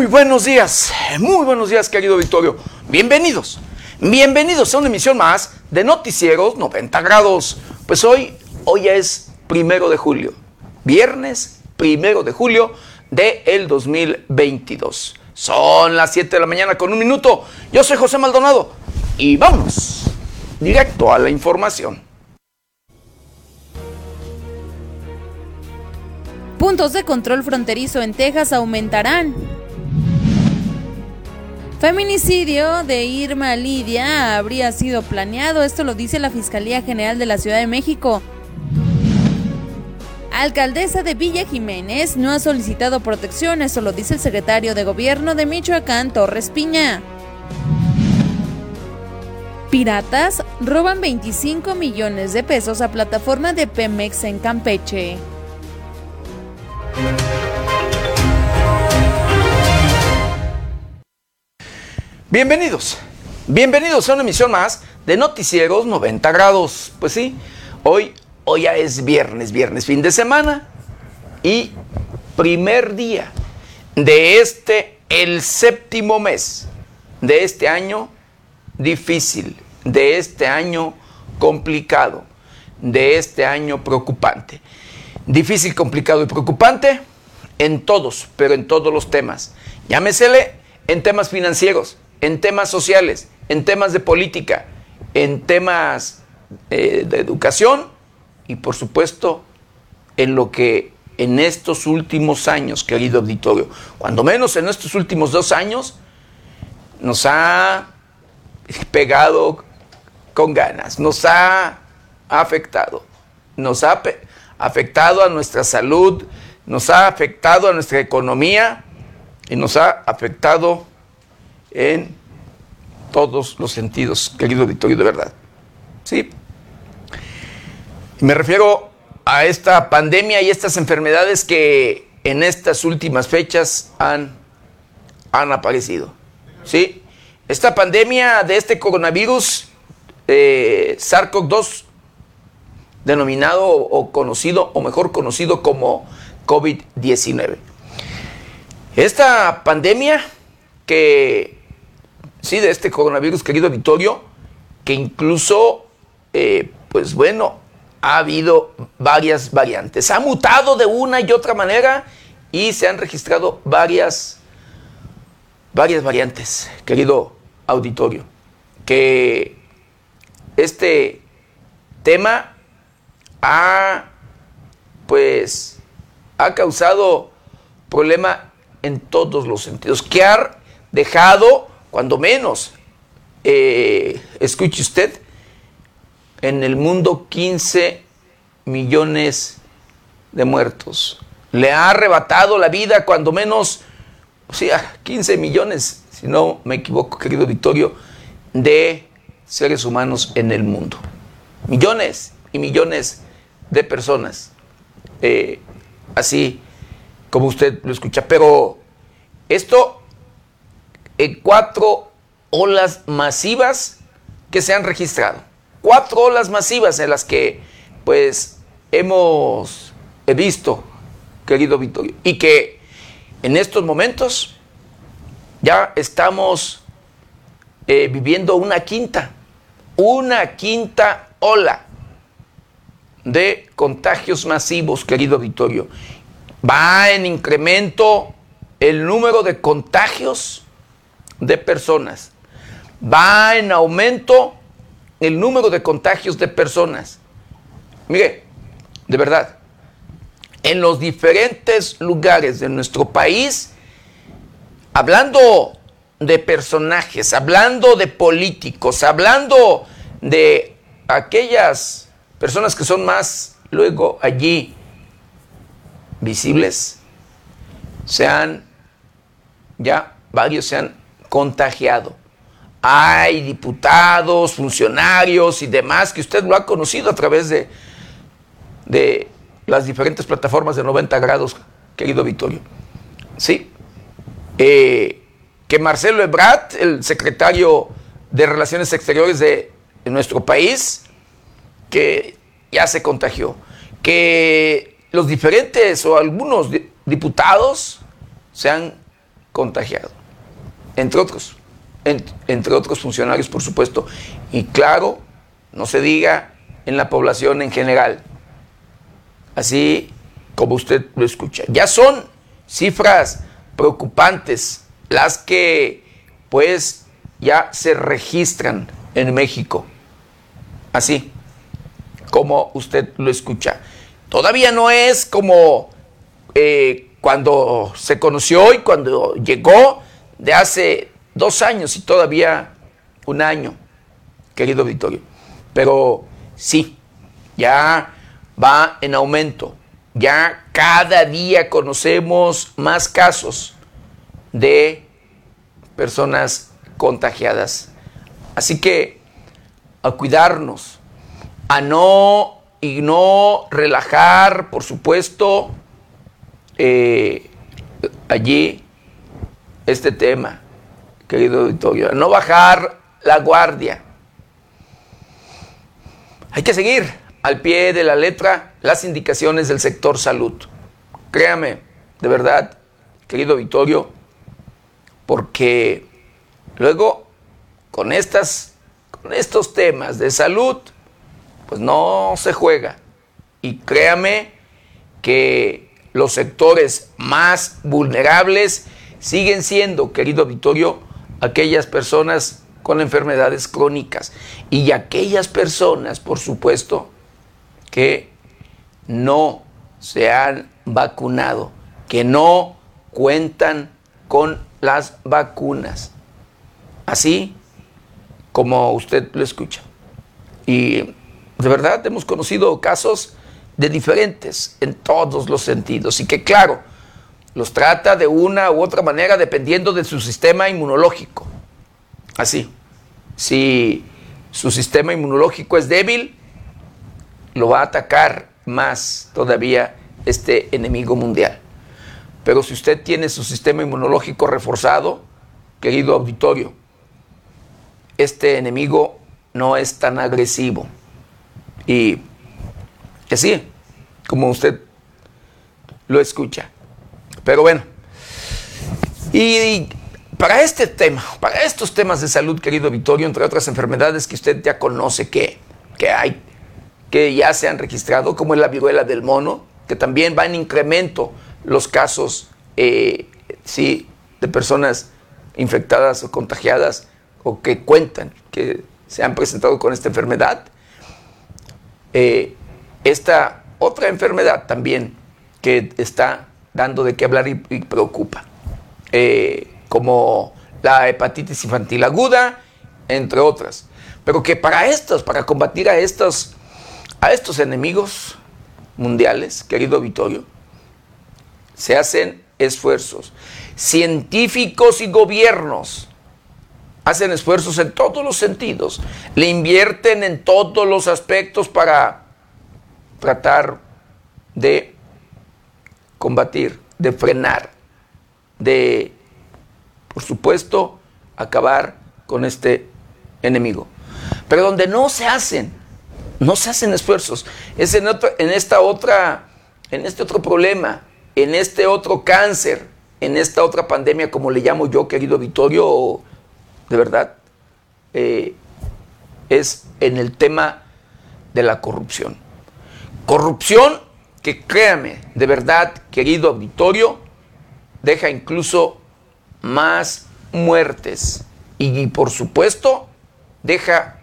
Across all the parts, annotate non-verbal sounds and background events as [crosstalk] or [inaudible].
Muy buenos días, muy buenos días querido Victorio. Bienvenidos, bienvenidos a una emisión más de Noticieros 90 grados. Pues hoy, hoy es primero de julio, viernes primero de julio de el 2022. Son las 7 de la mañana con un minuto. Yo soy José Maldonado y vamos directo a la información. Puntos de control fronterizo en Texas aumentarán. Feminicidio de Irma Lidia habría sido planeado, esto lo dice la Fiscalía General de la Ciudad de México. Alcaldesa de Villa Jiménez no ha solicitado protección, esto lo dice el secretario de Gobierno de Michoacán, Torres Piña. Piratas roban 25 millones de pesos a plataforma de Pemex en Campeche. Bienvenidos, bienvenidos a una emisión más de Noticieros 90 grados. Pues sí, hoy, hoy ya es viernes, viernes, fin de semana y primer día de este, el séptimo mes de este año difícil, de este año complicado, de este año preocupante. Difícil, complicado y preocupante en todos, pero en todos los temas. Llámesele en temas financieros, en temas sociales, en temas de política, en temas eh, de educación y por supuesto en lo que en estos últimos años, querido auditorio, cuando menos en estos últimos dos años, nos ha pegado con ganas, nos ha afectado, nos ha afectado a nuestra salud, nos ha afectado a nuestra economía y nos ha afectado en todos los sentidos, querido auditorio, de verdad. ¿Sí? Me refiero a esta pandemia y estas enfermedades que en estas últimas fechas han, han aparecido. ¿Sí? Esta pandemia de este coronavirus eh, SARS-CoV-2, denominado o conocido, o mejor conocido como COVID-19. Esta pandemia que sí, de este coronavirus, querido Vittorio, que incluso, eh, pues bueno, ha habido varias variantes. Ha mutado de una y otra manera y se han registrado varias, varias variantes, querido auditorio. Que este tema ha, pues, ha causado problema en todos los sentidos. Que ha dejado cuando menos, eh, escuche usted, en el mundo 15 millones de muertos. Le ha arrebatado la vida cuando menos, o sea, 15 millones, si no me equivoco, querido Victorio, de seres humanos en el mundo. Millones y millones de personas. Eh, así como usted lo escucha. Pero esto cuatro olas masivas que se han registrado. Cuatro olas masivas en las que pues hemos visto, querido Vittorio, y que en estos momentos ya estamos eh, viviendo una quinta, una quinta ola de contagios masivos, querido Vittorio. Va en incremento el número de contagios de personas. Va en aumento el número de contagios de personas. Mire, de verdad, en los diferentes lugares de nuestro país, hablando de personajes, hablando de políticos, hablando de aquellas personas que son más luego allí visibles, sean ya varios se han contagiado. Hay diputados, funcionarios y demás que usted lo ha conocido a través de, de las diferentes plataformas de 90 grados, querido Vittorio. Sí. Eh, que Marcelo Ebrard, el secretario de Relaciones Exteriores de, de nuestro país, que ya se contagió. Que los diferentes o algunos diputados se han contagiado. Entre otros, entre otros funcionarios, por supuesto. Y claro, no se diga en la población en general. Así como usted lo escucha. Ya son cifras preocupantes las que pues ya se registran en México. Así como usted lo escucha. Todavía no es como eh, cuando se conoció y cuando llegó de hace dos años y todavía un año, querido Victorio. Pero sí, ya va en aumento. Ya cada día conocemos más casos de personas contagiadas. Así que a cuidarnos, a no y no relajar, por supuesto, eh, allí este tema, querido auditorio, no bajar la guardia. Hay que seguir al pie de la letra las indicaciones del sector salud. Créame, de verdad, querido Vittorio, porque luego con estas con estos temas de salud pues no se juega. Y créame que los sectores más vulnerables siguen siendo, querido Vittorio, aquellas personas con enfermedades crónicas y aquellas personas, por supuesto, que no se han vacunado, que no cuentan con las vacunas. Así como usted lo escucha. Y de verdad hemos conocido casos de diferentes en todos los sentidos y que claro, los trata de una u otra manera dependiendo de su sistema inmunológico. Así, si su sistema inmunológico es débil, lo va a atacar más todavía este enemigo mundial. Pero si usted tiene su sistema inmunológico reforzado, querido auditorio, este enemigo no es tan agresivo. Y así, como usted lo escucha. Pero bueno, y para este tema, para estos temas de salud, querido Vittorio, entre otras enfermedades que usted ya conoce que, que hay, que ya se han registrado, como es la viruela del mono, que también va en incremento los casos, eh, sí, de personas infectadas o contagiadas o que cuentan que se han presentado con esta enfermedad. Eh, esta otra enfermedad también que está dando de qué hablar y, preocupa, eh, como la hepatitis infantil aguda, entre otras. Pero que para estos, para combatir a estos, a estos enemigos mundiales, querido Vittorio, se hacen esfuerzos. Científicos y gobiernos hacen esfuerzos en todos los sentidos, le invierten en todos los aspectos para tratar de combatir, de frenar, de, por supuesto, acabar con este enemigo. Pero donde no se hacen, no se hacen esfuerzos, es en, en esta otra, en este otro problema, en este otro cáncer, en esta otra pandemia, como le llamo yo, querido Vittorio, de verdad, eh, es en el tema de la corrupción. Corrupción que créame, de verdad, querido auditorio, deja incluso más muertes y, por supuesto deja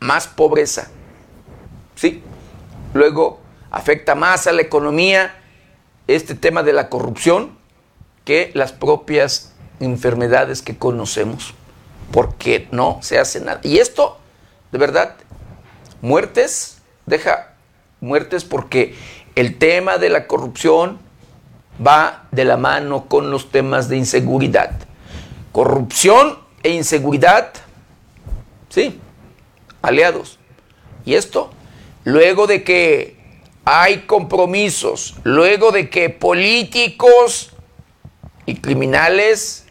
más pobreza. ¿Sí? Luego afecta más a la economía este tema de la corrupción que las propias enfermedades que conocemos porque no se hace nada. Y esto, de verdad, muertes, deja muertes porque el tema de la corrupción va de la mano con los temas de inseguridad. Corrupción e inseguridad, sí, aliados. Y esto, luego de que hay compromisos, luego de que políticos y criminales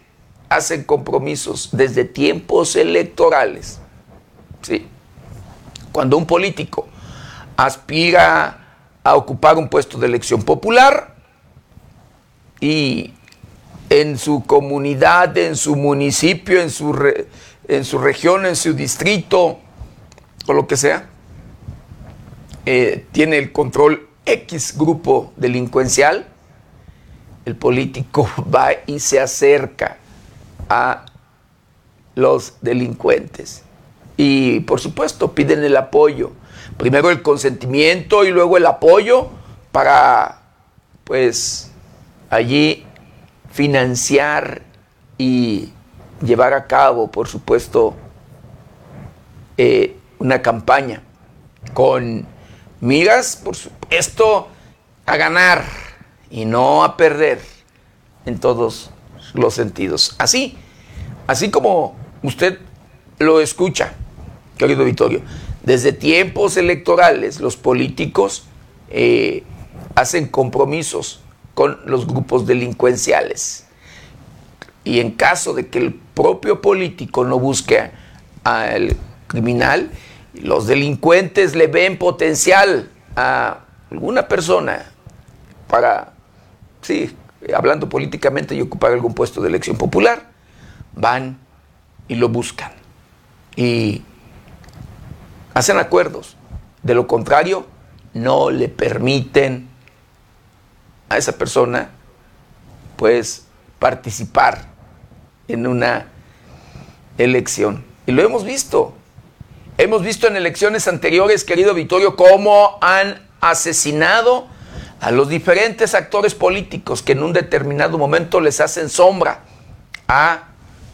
hacen compromisos desde tiempos electorales. ¿sí? Cuando un político aspira a ocupar un puesto de elección popular y en su comunidad, en su municipio, en su, en su región, en su distrito o lo que sea, eh, tiene el control X grupo delincuencial, el político [laughs] va y se acerca a los delincuentes. Y por supuesto piden el apoyo. Primero el consentimiento y luego el apoyo para, pues, allí financiar y llevar a cabo, por supuesto, eh, una campaña con migas, por supuesto, a ganar y no a perder en todos los sentidos. Así, así como usted lo escucha, querido Vittorio, desde tiempos electorales los políticos eh, hacen compromisos con los grupos delincuenciales. Y en caso de que el propio político no busque al criminal, los delincuentes le ven potencial a alguna persona para, sí, hablando políticamente y ocupar algún puesto de elección popular, van y lo buscan. Y hacen acuerdos. De lo contrario, no le permiten a esa persona, pues, participar en una elección. Y lo hemos visto. Hemos visto en elecciones anteriores, querido Vittorio, cómo han asesinado a los diferentes actores políticos que en un determinado momento les hacen sombra a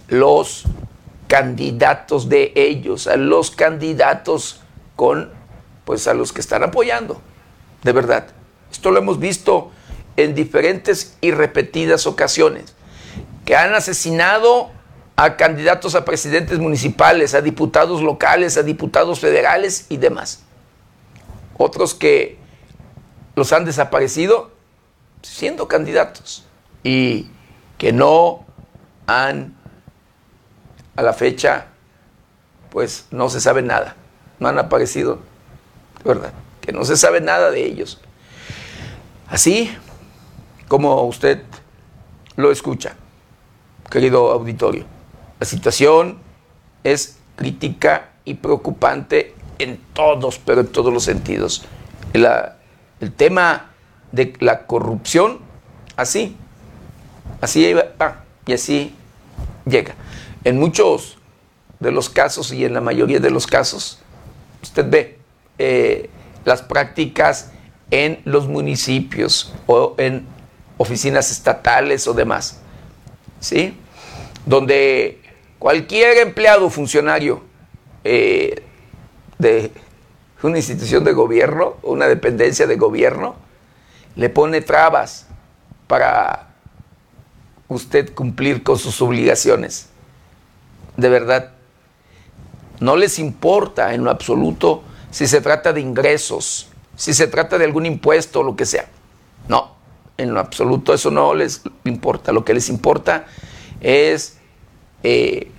los candidatos de ellos, a los candidatos con, pues a los que están apoyando, de verdad. Esto lo hemos visto en diferentes y repetidas ocasiones, que han asesinado a candidatos a presidentes municipales, a diputados locales, a diputados federales y demás. Otros que los han desaparecido siendo candidatos y que no han a la fecha pues no se sabe nada, no han aparecido, ¿verdad? Que no se sabe nada de ellos. Así como usted lo escucha, querido auditorio. La situación es crítica y preocupante en todos, pero en todos los sentidos. el tema de la corrupción, así, así va y así llega. En muchos de los casos y en la mayoría de los casos, usted ve eh, las prácticas en los municipios o en oficinas estatales o demás, ¿sí? Donde cualquier empleado funcionario eh, de una institución de gobierno, una dependencia de gobierno, le pone trabas para usted cumplir con sus obligaciones. De verdad, no les importa en lo absoluto si se trata de ingresos, si se trata de algún impuesto o lo que sea. No, en lo absoluto eso no les importa. Lo que les importa es eh,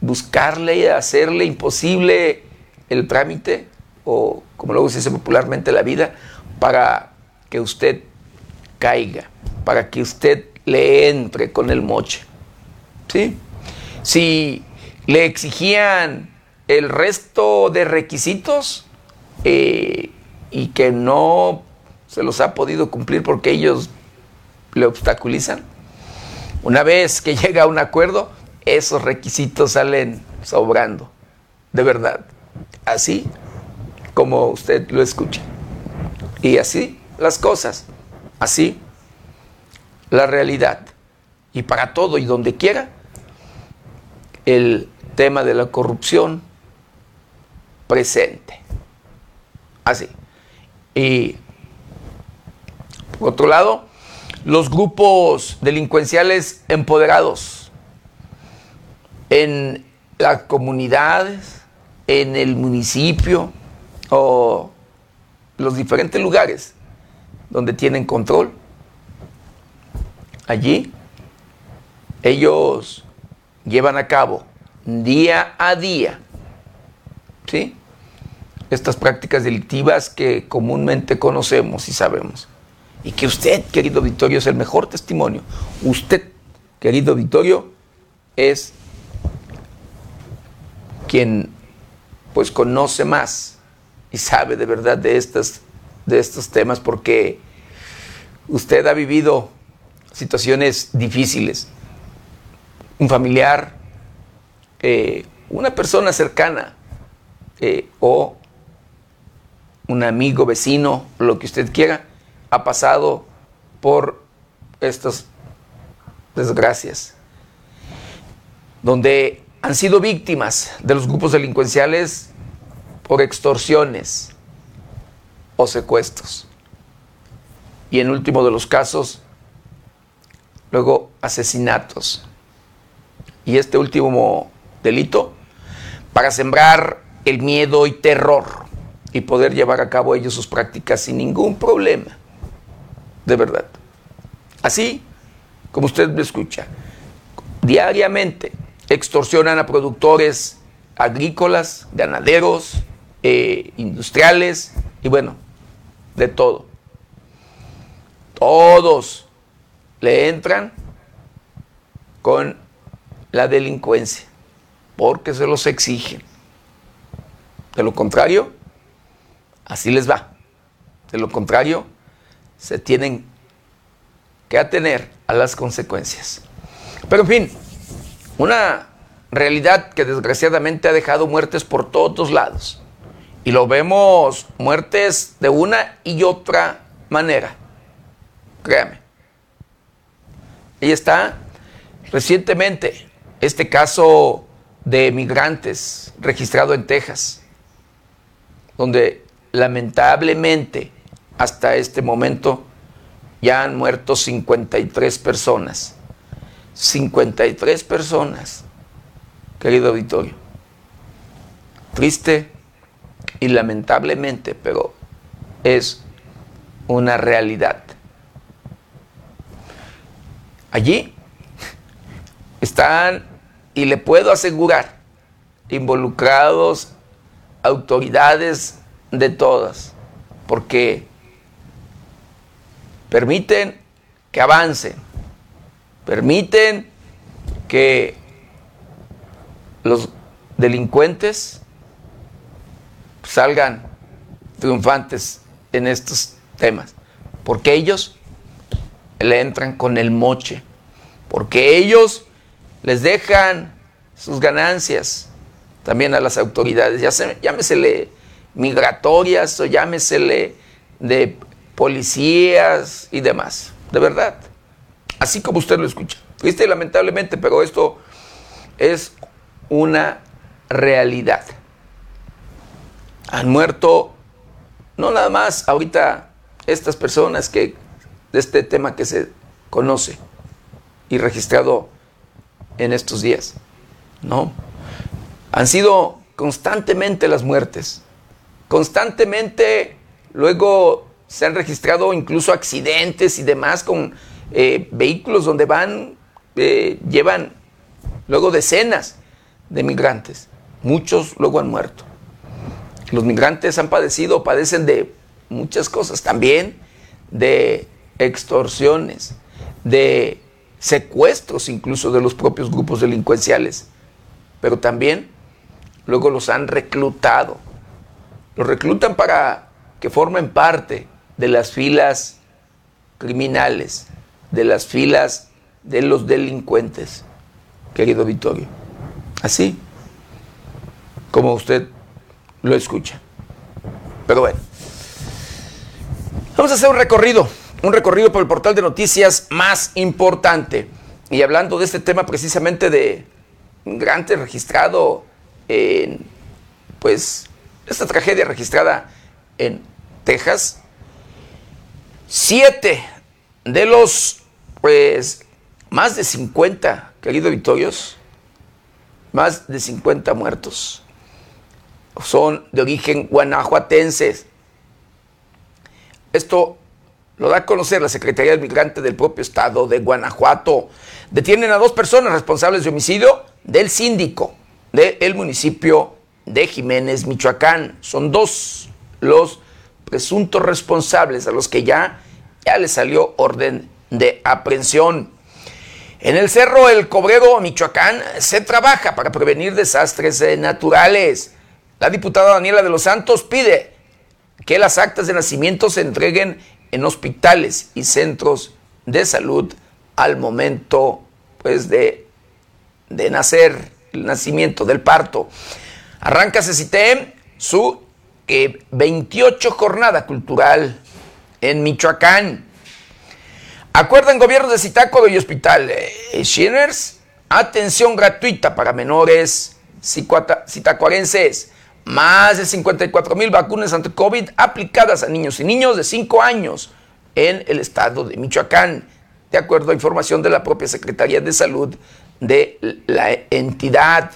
buscarle, hacerle imposible el trámite, o como luego se dice popularmente, la vida, para que usted caiga, para que usted le entre con el moche. ¿Sí? Si le exigían el resto de requisitos eh, y que no se los ha podido cumplir porque ellos le obstaculizan. Una vez que [laughs] llega a un acuerdo, esos requisitos salen sobrando, de verdad, así como usted lo escucha. Y así las cosas, así la realidad. Y para todo y donde quiera, el tema de la corrupción presente. Así. Y por otro lado, los grupos delincuenciales empoderados en las comunidades, en el municipio o los diferentes lugares donde tienen control. Allí ellos llevan a cabo día a día ¿sí? estas prácticas delictivas que comúnmente conocemos y sabemos y que usted, querido Victorio, es el mejor testimonio. Usted, querido Victorio, es quien pues conoce más y sabe de verdad de, estas, de estos temas porque usted ha vivido situaciones difíciles. Un familiar, eh, una persona cercana eh, o un amigo, vecino, lo que usted quiera, ha pasado por estas desgracias, donde han sido víctimas de los grupos delincuenciales por extorsiones o secuestros. Y en último de los casos, luego asesinatos. Y este último delito, para sembrar el miedo y terror y poder llevar a cabo ellos sus prácticas sin ningún problema. De verdad. Así como usted me escucha, diariamente extorsionan a productores agrícolas, ganaderos, eh, industriales y bueno, de todo. Todos le entran con la delincuencia porque se los exigen. De lo contrario, así les va. De lo contrario, se tienen que atener a las consecuencias. Pero en fin, una realidad que desgraciadamente ha dejado muertes por todos lados. Y lo vemos muertes de una y otra manera. Créame. Ahí está recientemente este caso de migrantes registrado en Texas, donde lamentablemente hasta este momento ya han muerto 53 personas. 53 personas, querido auditorio. Triste y lamentablemente, pero es una realidad. Allí están, y le puedo asegurar, involucrados autoridades de todas, porque permiten que avancen, permiten que los delincuentes salgan triunfantes en estos temas, porque ellos le entran con el moche, porque ellos les dejan sus ganancias también a las autoridades, ya se, llámesele migratorias o llámesele de policías y demás, de verdad, así como usted lo escucha, triste lamentablemente, pero esto es una realidad. Han muerto no nada más ahorita estas personas que de este tema que se conoce y registrado en estos días. No. Han sido constantemente las muertes. Constantemente luego se han registrado incluso accidentes y demás con eh, vehículos donde van, eh, llevan luego decenas de migrantes. Muchos luego han muerto. Los migrantes han padecido, padecen de muchas cosas, también de extorsiones, de secuestros incluso de los propios grupos delincuenciales, pero también luego los han reclutado. Los reclutan para que formen parte de las filas criminales, de las filas de los delincuentes, querido Vittorio. Así como usted lo escucha. Pero bueno, vamos a hacer un recorrido un recorrido por el portal de noticias más importante. Y hablando de este tema precisamente de migrante registrado en, pues, esta tragedia registrada en Texas, siete de los, pues, más de 50, querido Vitorios, más de 50 muertos son de origen guanajuatense. Esto lo da a conocer la Secretaría del Migrante del propio estado de Guanajuato. Detienen a dos personas responsables de homicidio del síndico del municipio de Jiménez, Michoacán. Son dos los presuntos responsables a los que ya ya le salió orden de aprehensión. En el Cerro El Cobrero, Michoacán, se trabaja para prevenir desastres naturales. La diputada Daniela de los Santos pide que las actas de nacimiento se entreguen en hospitales y centros de salud al momento pues, de, de nacer, el nacimiento, del parto. Arranca CECITEM su 28 eh, jornada cultural en Michoacán. Acuerdan gobiernos de Zitácuaro y Hospital eh, atención gratuita para menores citacuarenses. Más de 54 mil vacunas ante COVID aplicadas a niños y niños de 5 años en el estado de Michoacán, de acuerdo a información de la propia Secretaría de Salud de la entidad.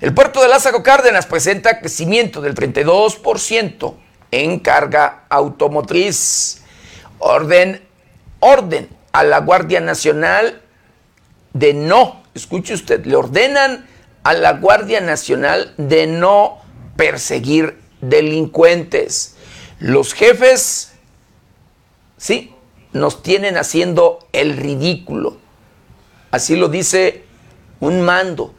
El puerto de Lázaro Cárdenas presenta crecimiento del 32% en carga automotriz. Orden, orden a la Guardia Nacional de no, escuche usted, le ordenan a la Guardia Nacional de no perseguir delincuentes. Los jefes, sí, nos tienen haciendo el ridículo. Así lo dice un mando,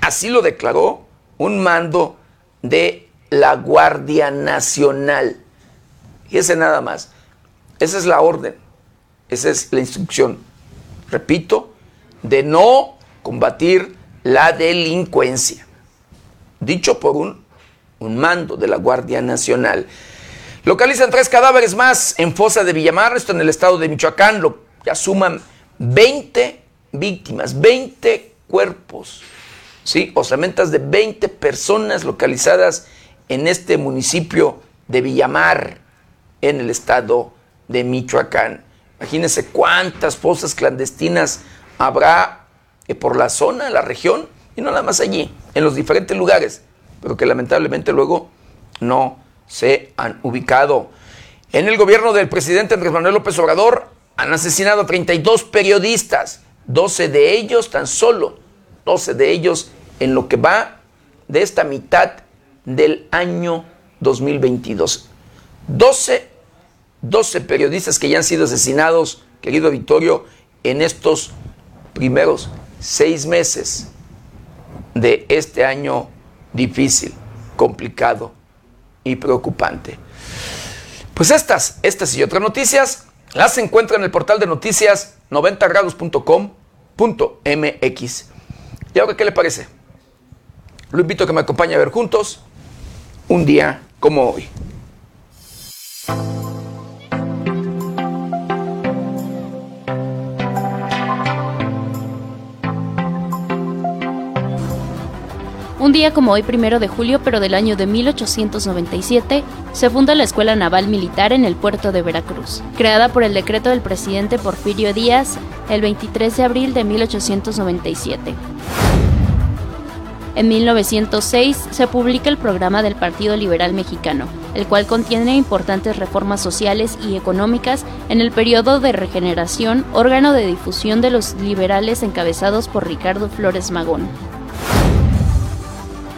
así lo declaró un mando de la Guardia Nacional. Y ese nada más. Esa es la orden, esa es la instrucción. Repito, de no combatir la delincuencia. Dicho por un, un mando de la Guardia Nacional. Localizan tres cadáveres más en Fosa de Villamar, esto en el estado de Michoacán, lo que asuman 20 víctimas, 20 cuerpos, ¿sí? Osamentas de 20 personas localizadas en este municipio de Villamar, en el estado de Michoacán. Imagínense cuántas fosas clandestinas habrá por la zona, la región, y nada más allí, en los diferentes lugares, pero que lamentablemente luego no se han ubicado. En el gobierno del presidente Andrés Manuel López Obrador han asesinado a 32 periodistas, 12 de ellos tan solo, 12 de ellos en lo que va de esta mitad del año 2022. 12, 12 periodistas que ya han sido asesinados, querido Vittorio, en estos primeros seis meses de este año difícil, complicado y preocupante. Pues estas, estas y otras noticias las encuentran en el portal de noticias 90grados.com.mx. ¿Y ahora qué le parece? Lo invito a que me acompañe a ver juntos un día como hoy. Un día como hoy, primero de julio, pero del año de 1897, se funda la Escuela Naval Militar en el puerto de Veracruz, creada por el decreto del presidente Porfirio Díaz el 23 de abril de 1897. En 1906 se publica el programa del Partido Liberal Mexicano, el cual contiene importantes reformas sociales y económicas en el periodo de regeneración, órgano de difusión de los liberales encabezados por Ricardo Flores Magón.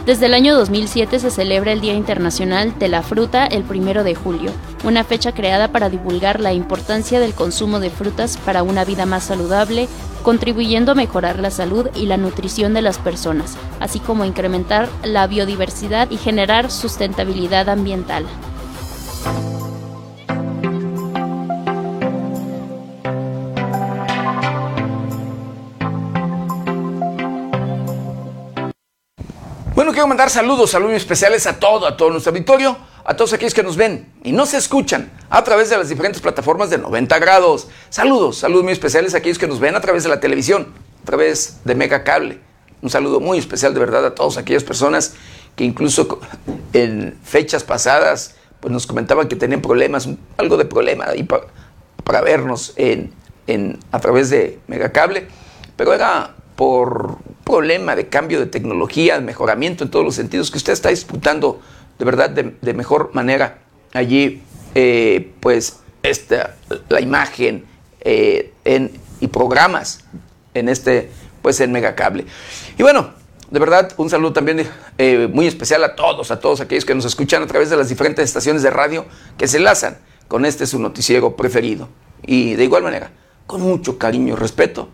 Desde el año 2007 se celebra el Día Internacional de la Fruta el 1 de julio, una fecha creada para divulgar la importancia del consumo de frutas para una vida más saludable, contribuyendo a mejorar la salud y la nutrición de las personas, así como incrementar la biodiversidad y generar sustentabilidad ambiental. Bueno, quiero mandar saludos, saludos especiales a todo, a todo nuestro auditorio, a todos aquellos que nos ven y no se escuchan a través de las diferentes plataformas de 90 grados. Saludos, saludos muy especiales a aquellos que nos ven a través de la televisión, a través de Mega Cable. Un saludo muy especial de verdad a todas aquellas personas que incluso en fechas pasadas pues nos comentaban que tenían problemas, algo de problema ahí para, vernos a través de Megacable, pero era por problema de cambio de tecnología, de mejoramiento en todos los sentidos, que usted está disputando de verdad de, mejor manera allí, eh, pues, esta, la imagen eh, en, y programas en este, pues, en Megacable. Y bueno, de verdad, un saludo también eh, muy especial a todos, a todos aquellos que nos escuchan a través de las diferentes estaciones de radio que se enlazan con este su noticiero preferido. Y de igual manera, con mucho cariño y respeto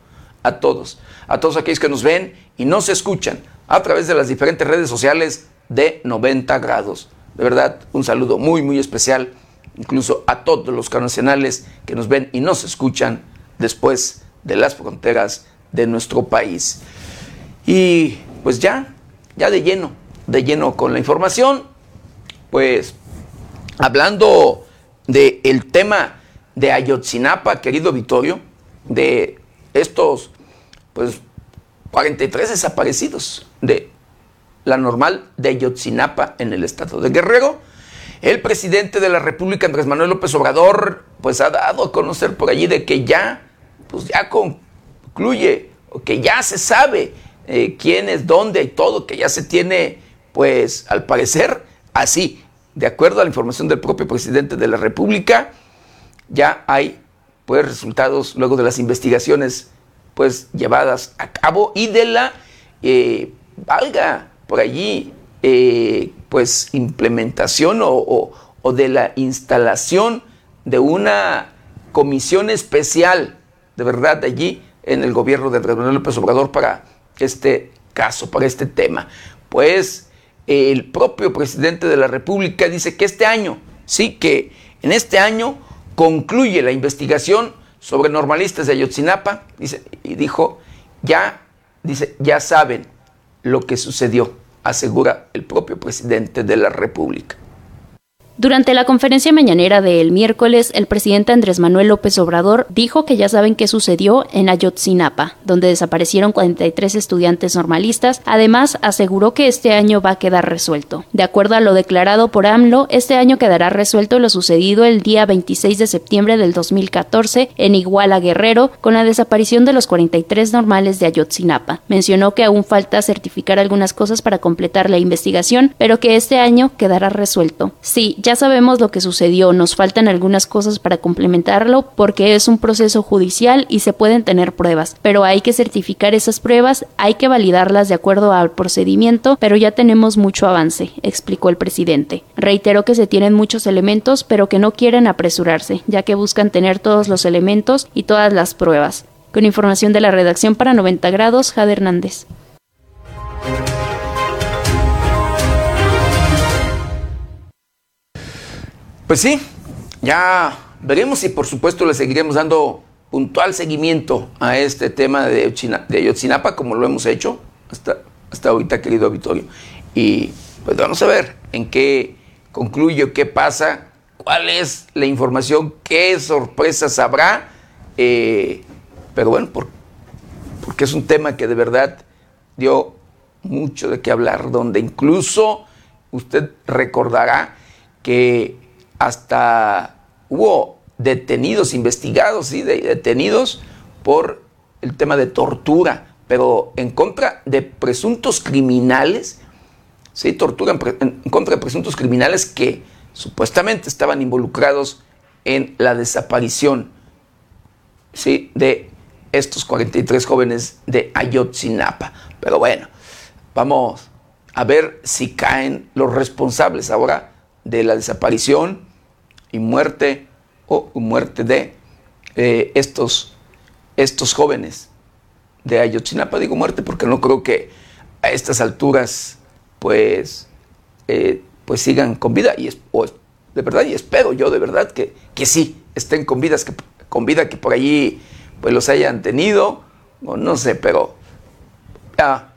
a todos, a todos aquellos que nos ven y nos escuchan a través de las diferentes redes sociales de 90 grados. De verdad, un saludo muy, muy especial, incluso a todos los nacionales que nos ven y nos escuchan después de las fronteras de nuestro país. Y pues ya, ya de lleno, de lleno con la información, pues hablando del el tema de Ayotzinapa, querido Vittorio, de estos pues 43 desaparecidos de la normal de Ayotzinapa en el estado de Guerrero. El presidente de la República, Andrés Manuel López Obrador, pues ha dado a conocer por allí de que ya, pues ya concluye, o que ya se sabe eh, quién es, dónde y todo, que ya se tiene, pues al parecer, así, de acuerdo a la información del propio presidente de la República, ya hay pues resultados luego de las investigaciones pues llevadas a cabo y de la eh, valga por allí eh, pues implementación o, de la instalación de una comisión especial de verdad allí en el gobierno de Andrés Manuel López Obrador para este caso, para este tema. Pues el propio presidente de la República dice que este año, sí, que en este año concluye la investigación sobre normalistas de Ayotzinapa dice, y dijo, ya, dice, ya saben lo que sucedió, asegura el propio presidente de la República. Durante la conferencia mañanera del miércoles, el presidente Andrés Manuel López Obrador dijo que ya saben qué sucedió en Ayotzinapa, donde desaparecieron 43 estudiantes normalistas. Además, aseguró que este año va a quedar resuelto. De acuerdo a lo declarado por AMLO, este año quedará resuelto lo sucedido el día 26 de septiembre del 2014 en Iguala Guerrero con la desaparición de los 43 normales de Ayotzinapa. Mencionó que aún falta certificar algunas cosas para completar la investigación, pero que este año quedará resuelto. Sí, ya sabemos lo que sucedió, nos faltan algunas cosas para complementarlo porque es un proceso judicial y se pueden tener pruebas, pero hay que certificar esas pruebas, hay que validarlas de acuerdo al procedimiento, pero ya tenemos mucho avance, explicó el presidente. Reiteró que se tienen muchos elementos, pero que no quieren apresurarse, ya que buscan tener todos los elementos y todas las pruebas. Con información de la redacción para 90 grados, Jade Hernández. Pues sí, ya veremos y por supuesto le seguiremos dando puntual seguimiento a este tema de, de Ayotzinapa como lo hemos hecho hasta, hasta ahorita, querido auditorio. Y pues vamos a ver en qué concluye, qué pasa, cuál es la información, qué sorpresas habrá. Eh, pero bueno, porque es un tema que de verdad dio mucho de qué hablar, donde incluso usted recordará que hasta hubo detenidos, investigados, ¿sí? detenidos por el tema de tortura, pero en contra de presuntos criminales, ¿sí? tortura en, contra de presuntos criminales que supuestamente estaban involucrados en la desaparición ¿sí? de estos 43 jóvenes de Ayotzinapa. Pero bueno, vamos a ver si caen los responsables ahora de la desaparición y muerte o muerte de eh, estos, estos jóvenes de Ayotzinapa. Digo muerte porque no creo que a estas alturas pues, eh, pues sigan con vida. Y es, de verdad, y espero yo de verdad que, que sí estén con, vidas, que, con vida, que por allí pues los hayan tenido. No sé, pero ya,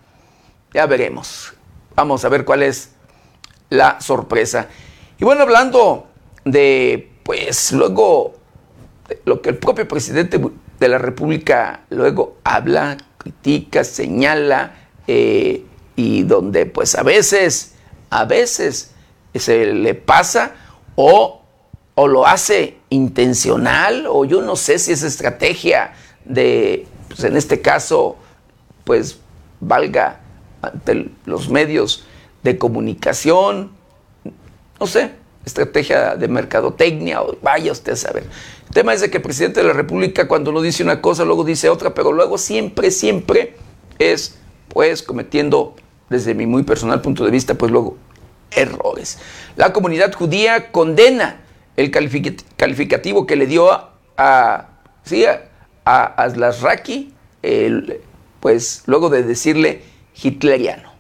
ya veremos. Vamos a ver cuál es la sorpresa. Y bueno, hablando de, pues luego, lo que el propio presidente de la República luego habla, critica, señala, eh, y donde pues a veces, a veces se le pasa o, o lo hace intencional, o yo no sé si es estrategia de, pues en este caso, pues valga ante los medios de comunicación, no sé, estrategia de mercadotecnia, o vaya usted a saber. El tema es de que el presidente de la República cuando no dice una cosa, luego dice otra, pero luego siempre, siempre es pues cometiendo, desde mi muy personal punto de vista, pues luego errores. La comunidad judía condena el calificativo que le dio a, a, sí, a, Aslasraki, pues luego de decirle hitleriano.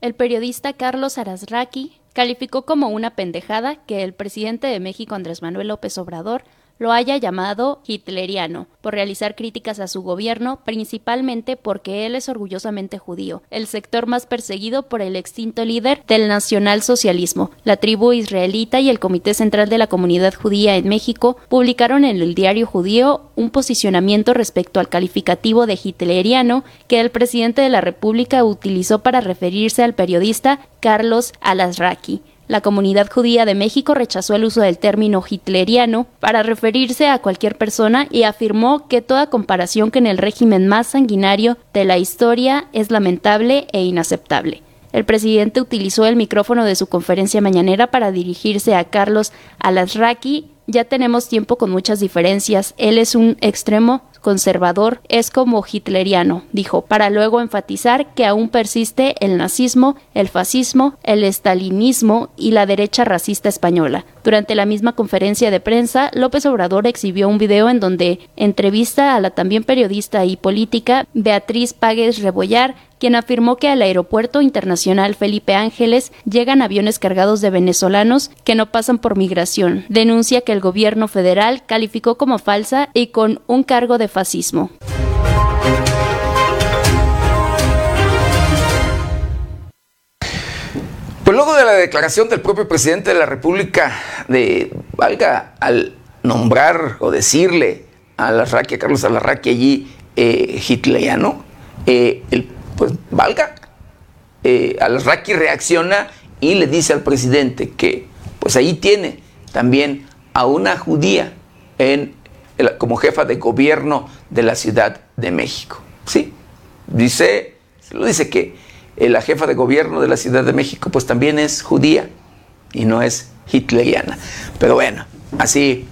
El periodista Carlos Arasraki calificó como una pendejada que el presidente de México Andrés Manuel López Obrador lo haya llamado hitleriano por realizar críticas a su gobierno, principalmente porque él es orgullosamente judío, el sector más perseguido por el extinto líder del nacionalsocialismo. La tribu israelita y el Comité Central de la Comunidad Judía en México publicaron en el diario judío un posicionamiento respecto al calificativo de hitleriano que el presidente de la República utilizó para referirse al periodista Carlos Alasraki. La comunidad judía de México rechazó el uso del término hitleriano para referirse a cualquier persona y afirmó que toda comparación con el régimen más sanguinario de la historia es lamentable e inaceptable. El presidente utilizó el micrófono de su conferencia mañanera para dirigirse a Carlos Alasraki. Ya tenemos tiempo con muchas diferencias. Él es un extremo conservador es como hitleriano, dijo, para luego enfatizar que aún persiste el nazismo, el fascismo, el estalinismo y la derecha racista española. Durante la misma conferencia de prensa, López Obrador exhibió un video en donde entrevista a la también periodista y política Beatriz Páguez Rebollar, quien afirmó que al Aeropuerto Internacional Felipe Ángeles llegan aviones cargados de venezolanos que no pasan por migración. Denuncia que el gobierno federal calificó como falsa y con un cargo de fascismo. Pues luego de la declaración del propio presidente de la República de, valga, al nombrar o decirle a Alarraqui, a Carlos Alarraqui allí eh, hitleriano, eh, el pues valga. Eh, Al-Raki reacciona y le dice al presidente que pues ahí tiene también a una judía en, como jefa de gobierno de la Ciudad de México. Sí, dice, lo dice que eh, la jefa de gobierno de la Ciudad de México pues también es judía y no es hitleriana. Pero bueno, así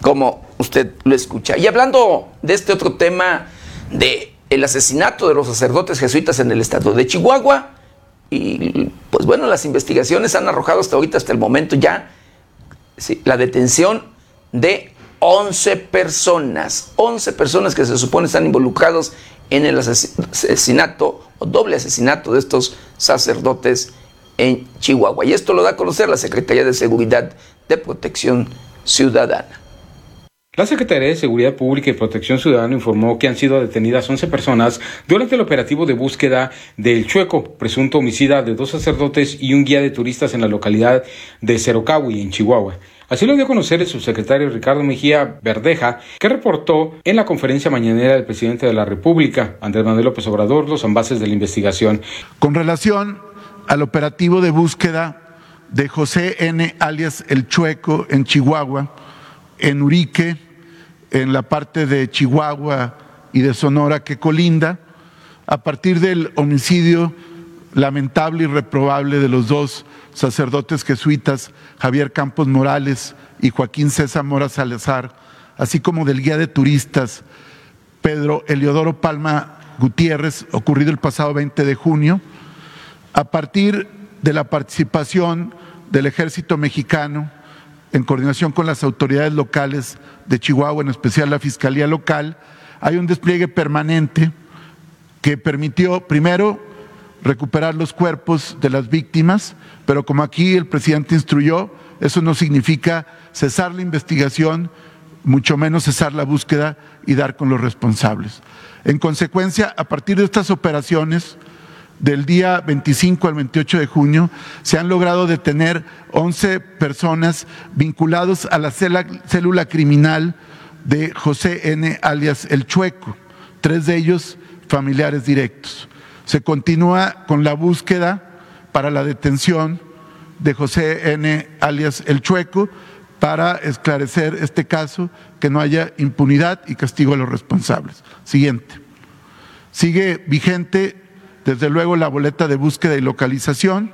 como usted lo escucha. Y hablando de este otro tema de el asesinato de los sacerdotes jesuitas en el estado de Chihuahua. Y pues bueno, las investigaciones han arrojado hasta ahorita, hasta el momento ya, la detención de 11 personas, 11 personas que se supone están involucrados en el asesinato o doble asesinato de estos sacerdotes en Chihuahua. Y esto lo da a conocer la Secretaría de Seguridad de Protección Ciudadana. La Secretaría de Seguridad Pública y Protección Ciudadana informó que han sido detenidas 11 personas durante el operativo de búsqueda del Chueco, presunto homicida de dos sacerdotes y un guía de turistas en la localidad de Cerocahui, en Chihuahua. Así lo dio a conocer el subsecretario Ricardo Mejía Verdeja, que reportó en la conferencia mañanera del presidente de la República, Andrés Manuel López Obrador, los envases de la investigación. Con relación al operativo de búsqueda de José N. alias El Chueco en Chihuahua, en Urique, en la parte de Chihuahua y de Sonora que colinda, a partir del homicidio lamentable y reprobable de los dos sacerdotes jesuitas, Javier Campos Morales y Joaquín César Mora Salazar, así como del guía de turistas Pedro Eliodoro Palma Gutiérrez, ocurrido el pasado 20 de junio, a partir de la participación del ejército mexicano, en coordinación con las autoridades locales de Chihuahua, en especial la Fiscalía Local, hay un despliegue permanente que permitió, primero, recuperar los cuerpos de las víctimas, pero como aquí el presidente instruyó, eso no significa cesar la investigación, mucho menos cesar la búsqueda y dar con los responsables. En consecuencia, a partir de estas operaciones, del día 25 al 28 de junio se han logrado detener 11 personas vinculados a la célula criminal de José N. alias El Chueco, tres de ellos familiares directos. Se continúa con la búsqueda para la detención de José N. alias El Chueco para esclarecer este caso, que no haya impunidad y castigo a los responsables. Siguiente. Sigue vigente desde luego la boleta de búsqueda y localización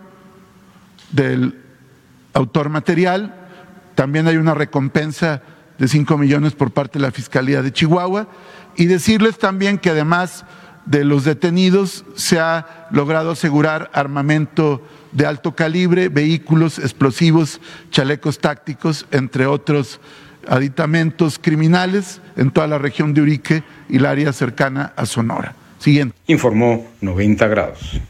del autor material. También hay una recompensa de 5 millones por parte de la Fiscalía de Chihuahua. Y decirles también que además de los detenidos se ha logrado asegurar armamento de alto calibre, vehículos explosivos, chalecos tácticos, entre otros aditamentos criminales en toda la región de Urique y el área cercana a Sonora. Siguiente. Informó 90 grados.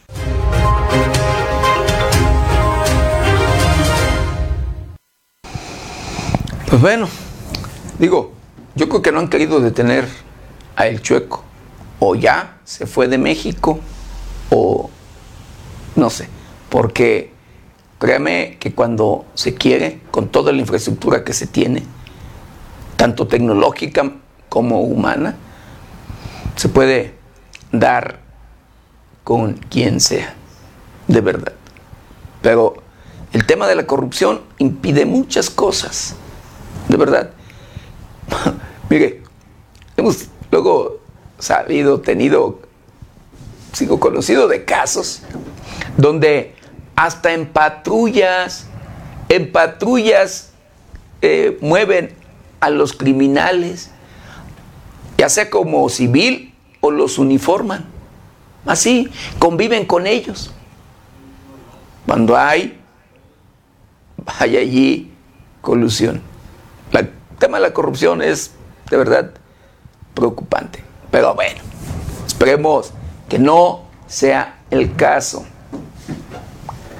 Pues bueno, digo, yo creo que no han querido detener a El Chueco. O ya se fue de México, o no sé. Porque créame que cuando se quiere, con toda la infraestructura que se tiene, tanto tecnológica como humana, se puede dar con quien sea, de verdad. Pero el tema de la corrupción impide muchas cosas, de verdad. [laughs] Mire, hemos luego sabido, tenido, sigo conocido de casos donde hasta en patrullas, en patrullas eh, mueven a los criminales, ya sea como civil o los uniforman. Así, conviven con ellos. Cuando hay, hay allí colusión. El tema de la corrupción es de verdad preocupante. Pero bueno, esperemos que no sea el caso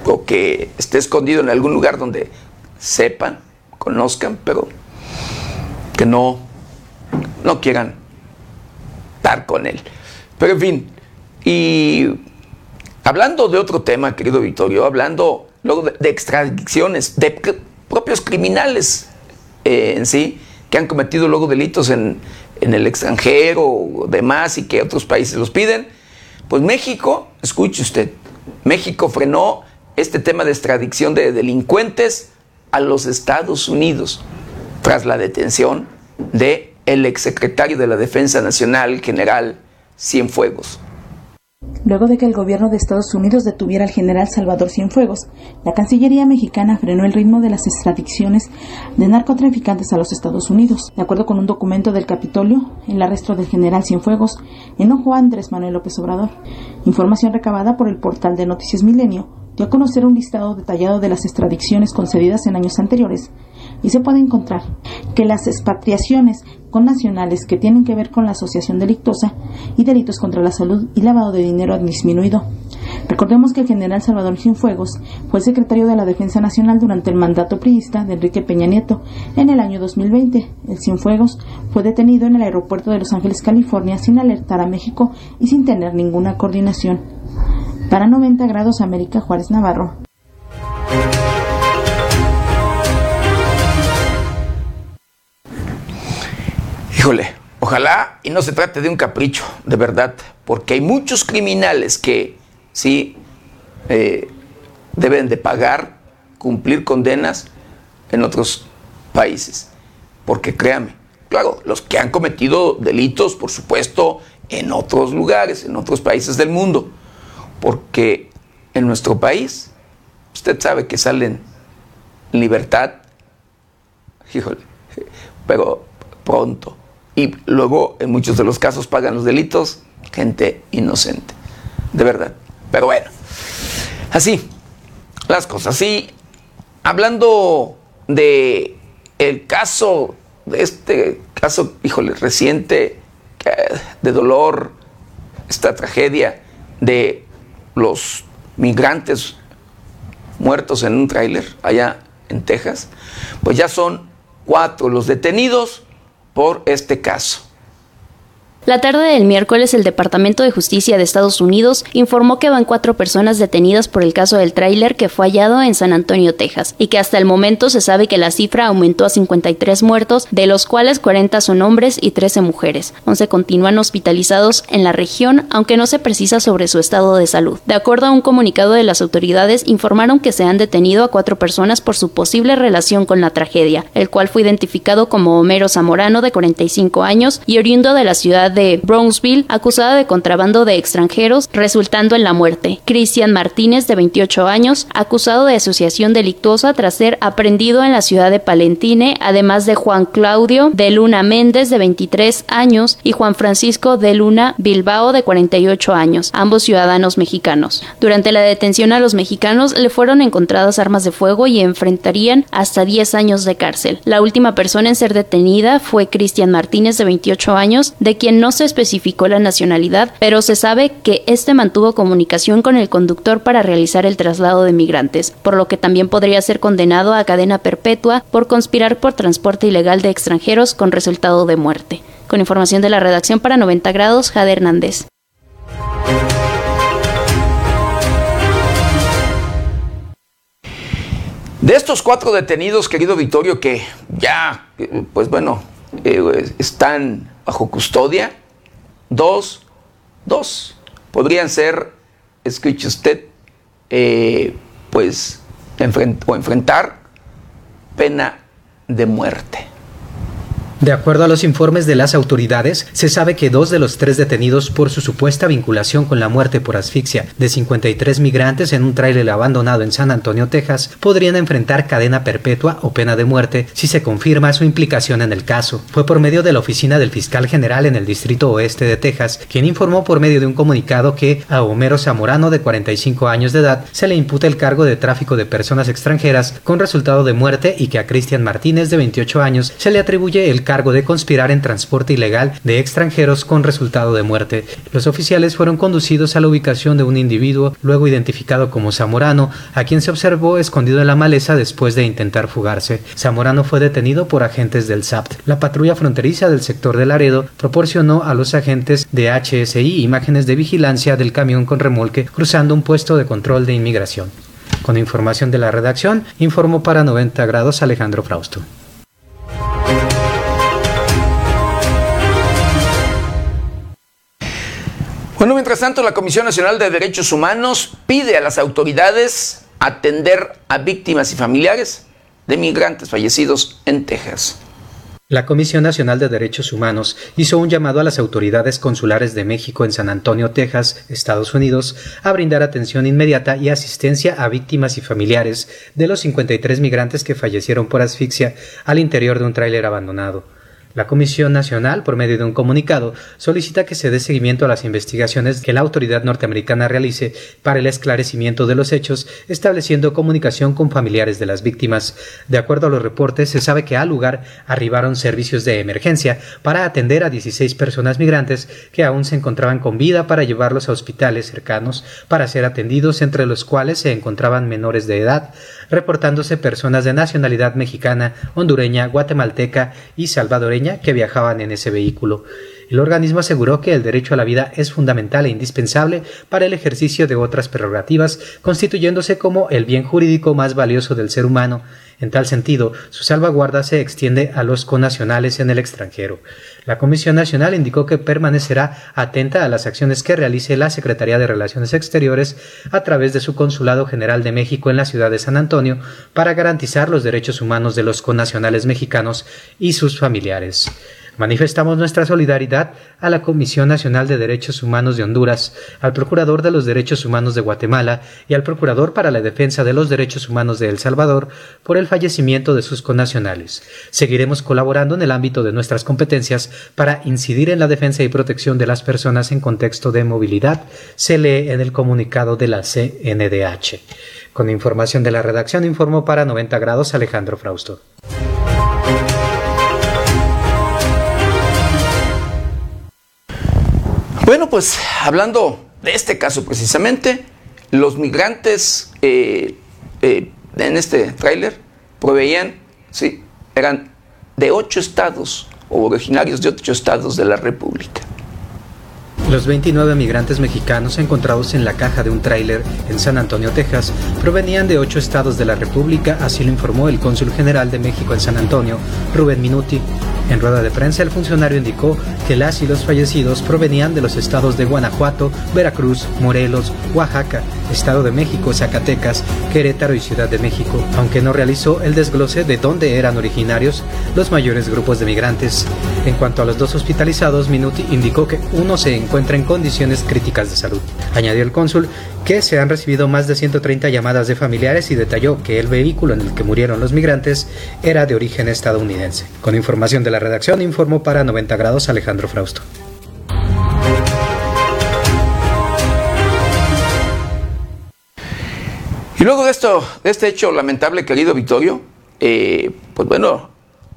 o que esté escondido en algún lugar donde sepan, conozcan, pero que no, no quieran estar con él. Pero en fin, y hablando de otro tema, querido Victorio, hablando luego de, extradiciones, de propios criminales eh, en sí, que han cometido luego delitos en, en el extranjero o demás y que otros países los piden, pues México, escuche usted, México frenó este tema de extradición de delincuentes a los Estados Unidos tras la detención de el exsecretario de la Defensa Nacional, general Cienfuegos. Luego de que el gobierno de Estados Unidos detuviera al general Salvador Cienfuegos, la Cancillería mexicana frenó el ritmo de las extradiciones de narcotraficantes a los Estados Unidos. De acuerdo con un documento del Capitolio, el arresto del general Cienfuegos enojó a Andrés Manuel López Obrador. Información recabada por el portal de Noticias Milenio dio a conocer un listado detallado de las extradiciones concedidas en años anteriores y se puede encontrar que las expatriaciones con nacionales que tienen que ver con la asociación delictosa y delitos contra la salud y lavado de dinero han disminuido. Recordemos que el general Salvador Cienfuegos fue secretario de la Defensa Nacional durante el mandato priista de Enrique Peña Nieto en el año 2020. El Cienfuegos fue detenido en el aeropuerto de Los Ángeles, California, sin alertar a México y sin tener ninguna coordinación. Para 90 grados América Juárez Navarro. Híjole, ojalá y no se trate de un capricho, de verdad, porque hay muchos criminales que sí eh, deben de pagar, cumplir condenas en otros países. Porque créame, claro, los que han cometido delitos, por supuesto, en otros lugares, en otros países del mundo. Porque en nuestro país, usted sabe que salen en libertad, híjole, pero pronto y luego en muchos de los casos pagan los delitos gente inocente, de verdad. Pero bueno, así las cosas. Sí, hablando de el caso, de este caso, híjole, reciente, de dolor, esta tragedia de los migrantes muertos en un tráiler allá en Texas, pues ya son cuatro los detenidos por este caso. La tarde del miércoles, el Departamento de Justicia de Estados Unidos informó que van cuatro personas detenidas por el caso del tráiler que fue hallado en San Antonio, Texas, y que hasta el momento se sabe que la cifra aumentó a 53 muertos, de los cuales 40 son hombres y 13 mujeres. 11 continúan hospitalizados en la región, aunque no se precisa sobre su estado de salud. De acuerdo a un comunicado de las autoridades, informaron que se han detenido a cuatro personas por su posible relación con la tragedia, el cual fue identificado como Homero Zamorano, de 45 años, y oriundo de la ciudad de Brownsville, acusada de contrabando de extranjeros, resultando en la muerte. Cristian Martínez, de 28 años, acusado de asociación delictuosa tras ser aprendido en la ciudad de Palentine, además de Juan Claudio de Luna Méndez, de 23 años, y Juan Francisco de Luna Bilbao, de 48 años, ambos ciudadanos mexicanos. Durante la detención a los mexicanos le fueron encontradas armas de fuego y enfrentarían hasta 10 años de cárcel. La última persona en ser detenida fue Cristian Martínez, de 28 años, de quien no se especificó la nacionalidad, pero se sabe que este mantuvo comunicación con el conductor para realizar el traslado de migrantes, por lo que también podría ser condenado a cadena perpetua por conspirar por transporte ilegal de extranjeros con resultado de muerte. Con información de la redacción para 90 grados, Jade Hernández. De estos cuatro detenidos, querido Vittorio, que ya, pues bueno, eh, están bajo custodia, dos, dos podrían ser, escuche usted, eh, pues, o enfrentar pena de muerte. De acuerdo a los informes de las autoridades, se sabe que dos de los tres detenidos por su supuesta vinculación con la muerte por asfixia de 53 migrantes en un tráiler abandonado en San Antonio, Texas, podrían enfrentar cadena perpetua o pena de muerte si se confirma su implicación en el caso. Fue por medio de la oficina del fiscal general en el Distrito Oeste de Texas, quien informó por medio de un comunicado que a Homero Zamorano, de 45 años de edad, se le imputa el cargo de tráfico de personas extranjeras con resultado de muerte y que a Cristian Martínez, de 28 años, se le atribuye el cargo de conspirar en transporte ilegal de extranjeros con resultado de muerte. Los oficiales fueron conducidos a la ubicación de un individuo, luego identificado como Zamorano, a quien se observó escondido en la maleza después de intentar fugarse. Zamorano fue detenido por agentes del SAPT. La patrulla fronteriza del sector de Laredo proporcionó a los agentes de HSI imágenes de vigilancia del camión con remolque cruzando un puesto de control de inmigración. Con información de la redacción, informó para 90 grados Alejandro Frausto. Mientras tanto, la Comisión Nacional de Derechos Humanos pide a las autoridades atender a víctimas y familiares de migrantes fallecidos en Texas. La Comisión Nacional de Derechos Humanos hizo un llamado a las autoridades consulares de México en San Antonio, Texas, Estados Unidos, a brindar atención inmediata y asistencia a víctimas y familiares de los 53 migrantes que fallecieron por asfixia al interior de un tráiler abandonado. La Comisión Nacional, por medio de un comunicado, solicita que se dé seguimiento a las investigaciones que la autoridad norteamericana realice para el esclarecimiento de los hechos, estableciendo comunicación con familiares de las víctimas. De acuerdo a los reportes, se sabe que al lugar arribaron servicios de emergencia para atender a 16 personas migrantes que aún se encontraban con vida para llevarlos a hospitales cercanos para ser atendidos, entre los cuales se encontraban menores de edad, reportándose personas de nacionalidad mexicana, hondureña, guatemalteca y salvadoreña que viajaban en ese vehículo. El organismo aseguró que el derecho a la vida es fundamental e indispensable para el ejercicio de otras prerrogativas, constituyéndose como el bien jurídico más valioso del ser humano. En tal sentido, su salvaguarda se extiende a los conacionales en el extranjero. La Comisión Nacional indicó que permanecerá atenta a las acciones que realice la Secretaría de Relaciones Exteriores a través de su Consulado General de México en la ciudad de San Antonio para garantizar los derechos humanos de los conacionales mexicanos y sus familiares. Manifestamos nuestra solidaridad a la Comisión Nacional de Derechos Humanos de Honduras, al Procurador de los Derechos Humanos de Guatemala y al Procurador para la Defensa de los Derechos Humanos de El Salvador por el fallecimiento de sus connacionales. Seguiremos colaborando en el ámbito de nuestras competencias para incidir en la defensa y protección de las personas en contexto de movilidad, se lee en el comunicado de la CNDH. Con información de la redacción informó para 90 grados Alejandro Frausto. Bueno, pues hablando de este caso precisamente, los migrantes eh, eh, en este tráiler proveían, sí, eran de ocho estados o originarios de ocho estados de la República. Los 29 migrantes mexicanos encontrados en la caja de un tráiler en San Antonio, Texas, provenían de ocho estados de la República, así lo informó el cónsul general de México en San Antonio, Rubén Minuti. En rueda de prensa, el funcionario indicó que las y los fallecidos provenían de los estados de Guanajuato, Veracruz, Morelos, Oaxaca, Estado de México, Zacatecas, Querétaro y Ciudad de México, aunque no realizó el desglose de dónde eran originarios los mayores grupos de migrantes. En cuanto a los dos hospitalizados, Minuti indicó que uno se encuentra en condiciones críticas de salud. Añadió el cónsul que se han recibido más de 130 llamadas de familiares y detalló que el vehículo en el que murieron los migrantes era de origen estadounidense. Con información de la redacción, informó para 90 grados Alejandro Frausto. Y luego de esto, de este hecho lamentable, querido Vittorio, eh, pues bueno,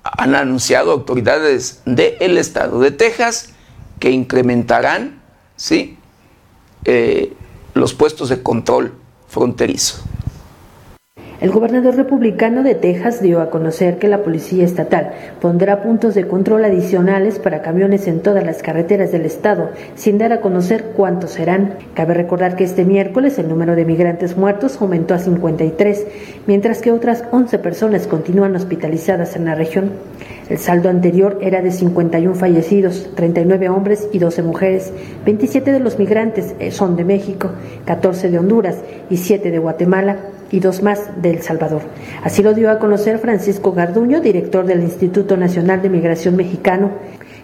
han anunciado autoridades del estado de Texas que incrementarán, ¿sí? Eh, los puestos de control fronterizo. El gobernador republicano de Texas dio a conocer que la Policía Estatal pondrá puntos de control adicionales para camiones en todas las carreteras del estado, sin dar a conocer cuántos serán. Cabe recordar que este miércoles el número de migrantes muertos aumentó a 53, mientras que otras 11 personas continúan hospitalizadas en la región. El saldo anterior era de 51 fallecidos, 39 hombres y 12 mujeres. 27 de los migrantes eh, son de México, 14 de Honduras y 7 de Guatemala y dos más de El Salvador. Así lo dio a conocer Francisco Garduño, director del Instituto Nacional de Migración Mexicano,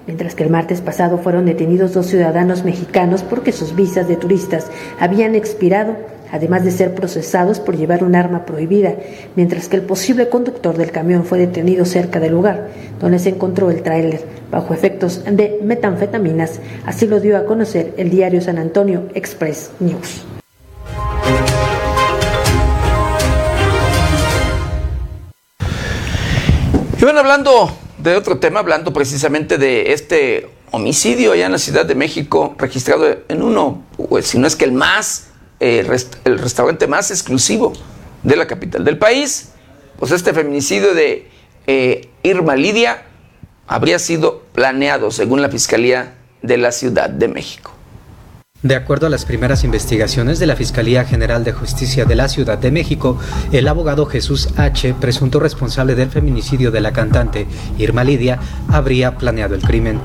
mientras que el martes pasado fueron detenidos dos ciudadanos mexicanos porque sus visas de turistas habían expirado, además de ser procesados por llevar un arma prohibida, mientras que el posible conductor del camión fue detenido cerca del lugar, donde se encontró el tráiler bajo efectos de metanfetaminas, así lo dio a conocer el diario San Antonio Express News. Y bueno, hablando de otro tema, hablando precisamente de este homicidio allá en la Ciudad de México, registrado en uno, pues, si no es que el más, eh, el restaurante más exclusivo de la capital del país, pues este feminicidio de eh, Irma Lidia habría sido planeado según la Fiscalía de la Ciudad de México. De acuerdo a las primeras investigaciones de la Fiscalía General de Justicia de la Ciudad de México, el abogado Jesús H., presunto responsable del feminicidio de la cantante Irma Lidia, habría planeado el crimen.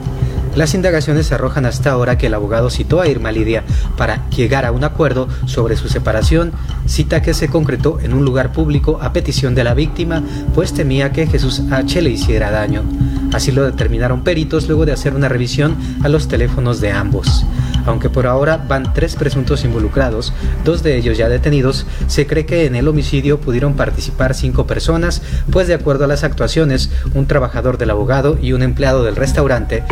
Las indagaciones arrojan hasta ahora que el abogado citó a Irma Lidia para llegar a un acuerdo sobre su separación, cita que se concretó en un lugar público a petición de la víctima, pues temía que Jesús H. le hiciera daño. Así lo determinaron peritos luego de hacer una revisión a los teléfonos de ambos. Aunque por ahora van tres presuntos involucrados, dos de ellos ya detenidos, se cree que en el homicidio pudieron participar cinco personas, pues de acuerdo a las actuaciones, un trabajador del abogado y un empleado del restaurante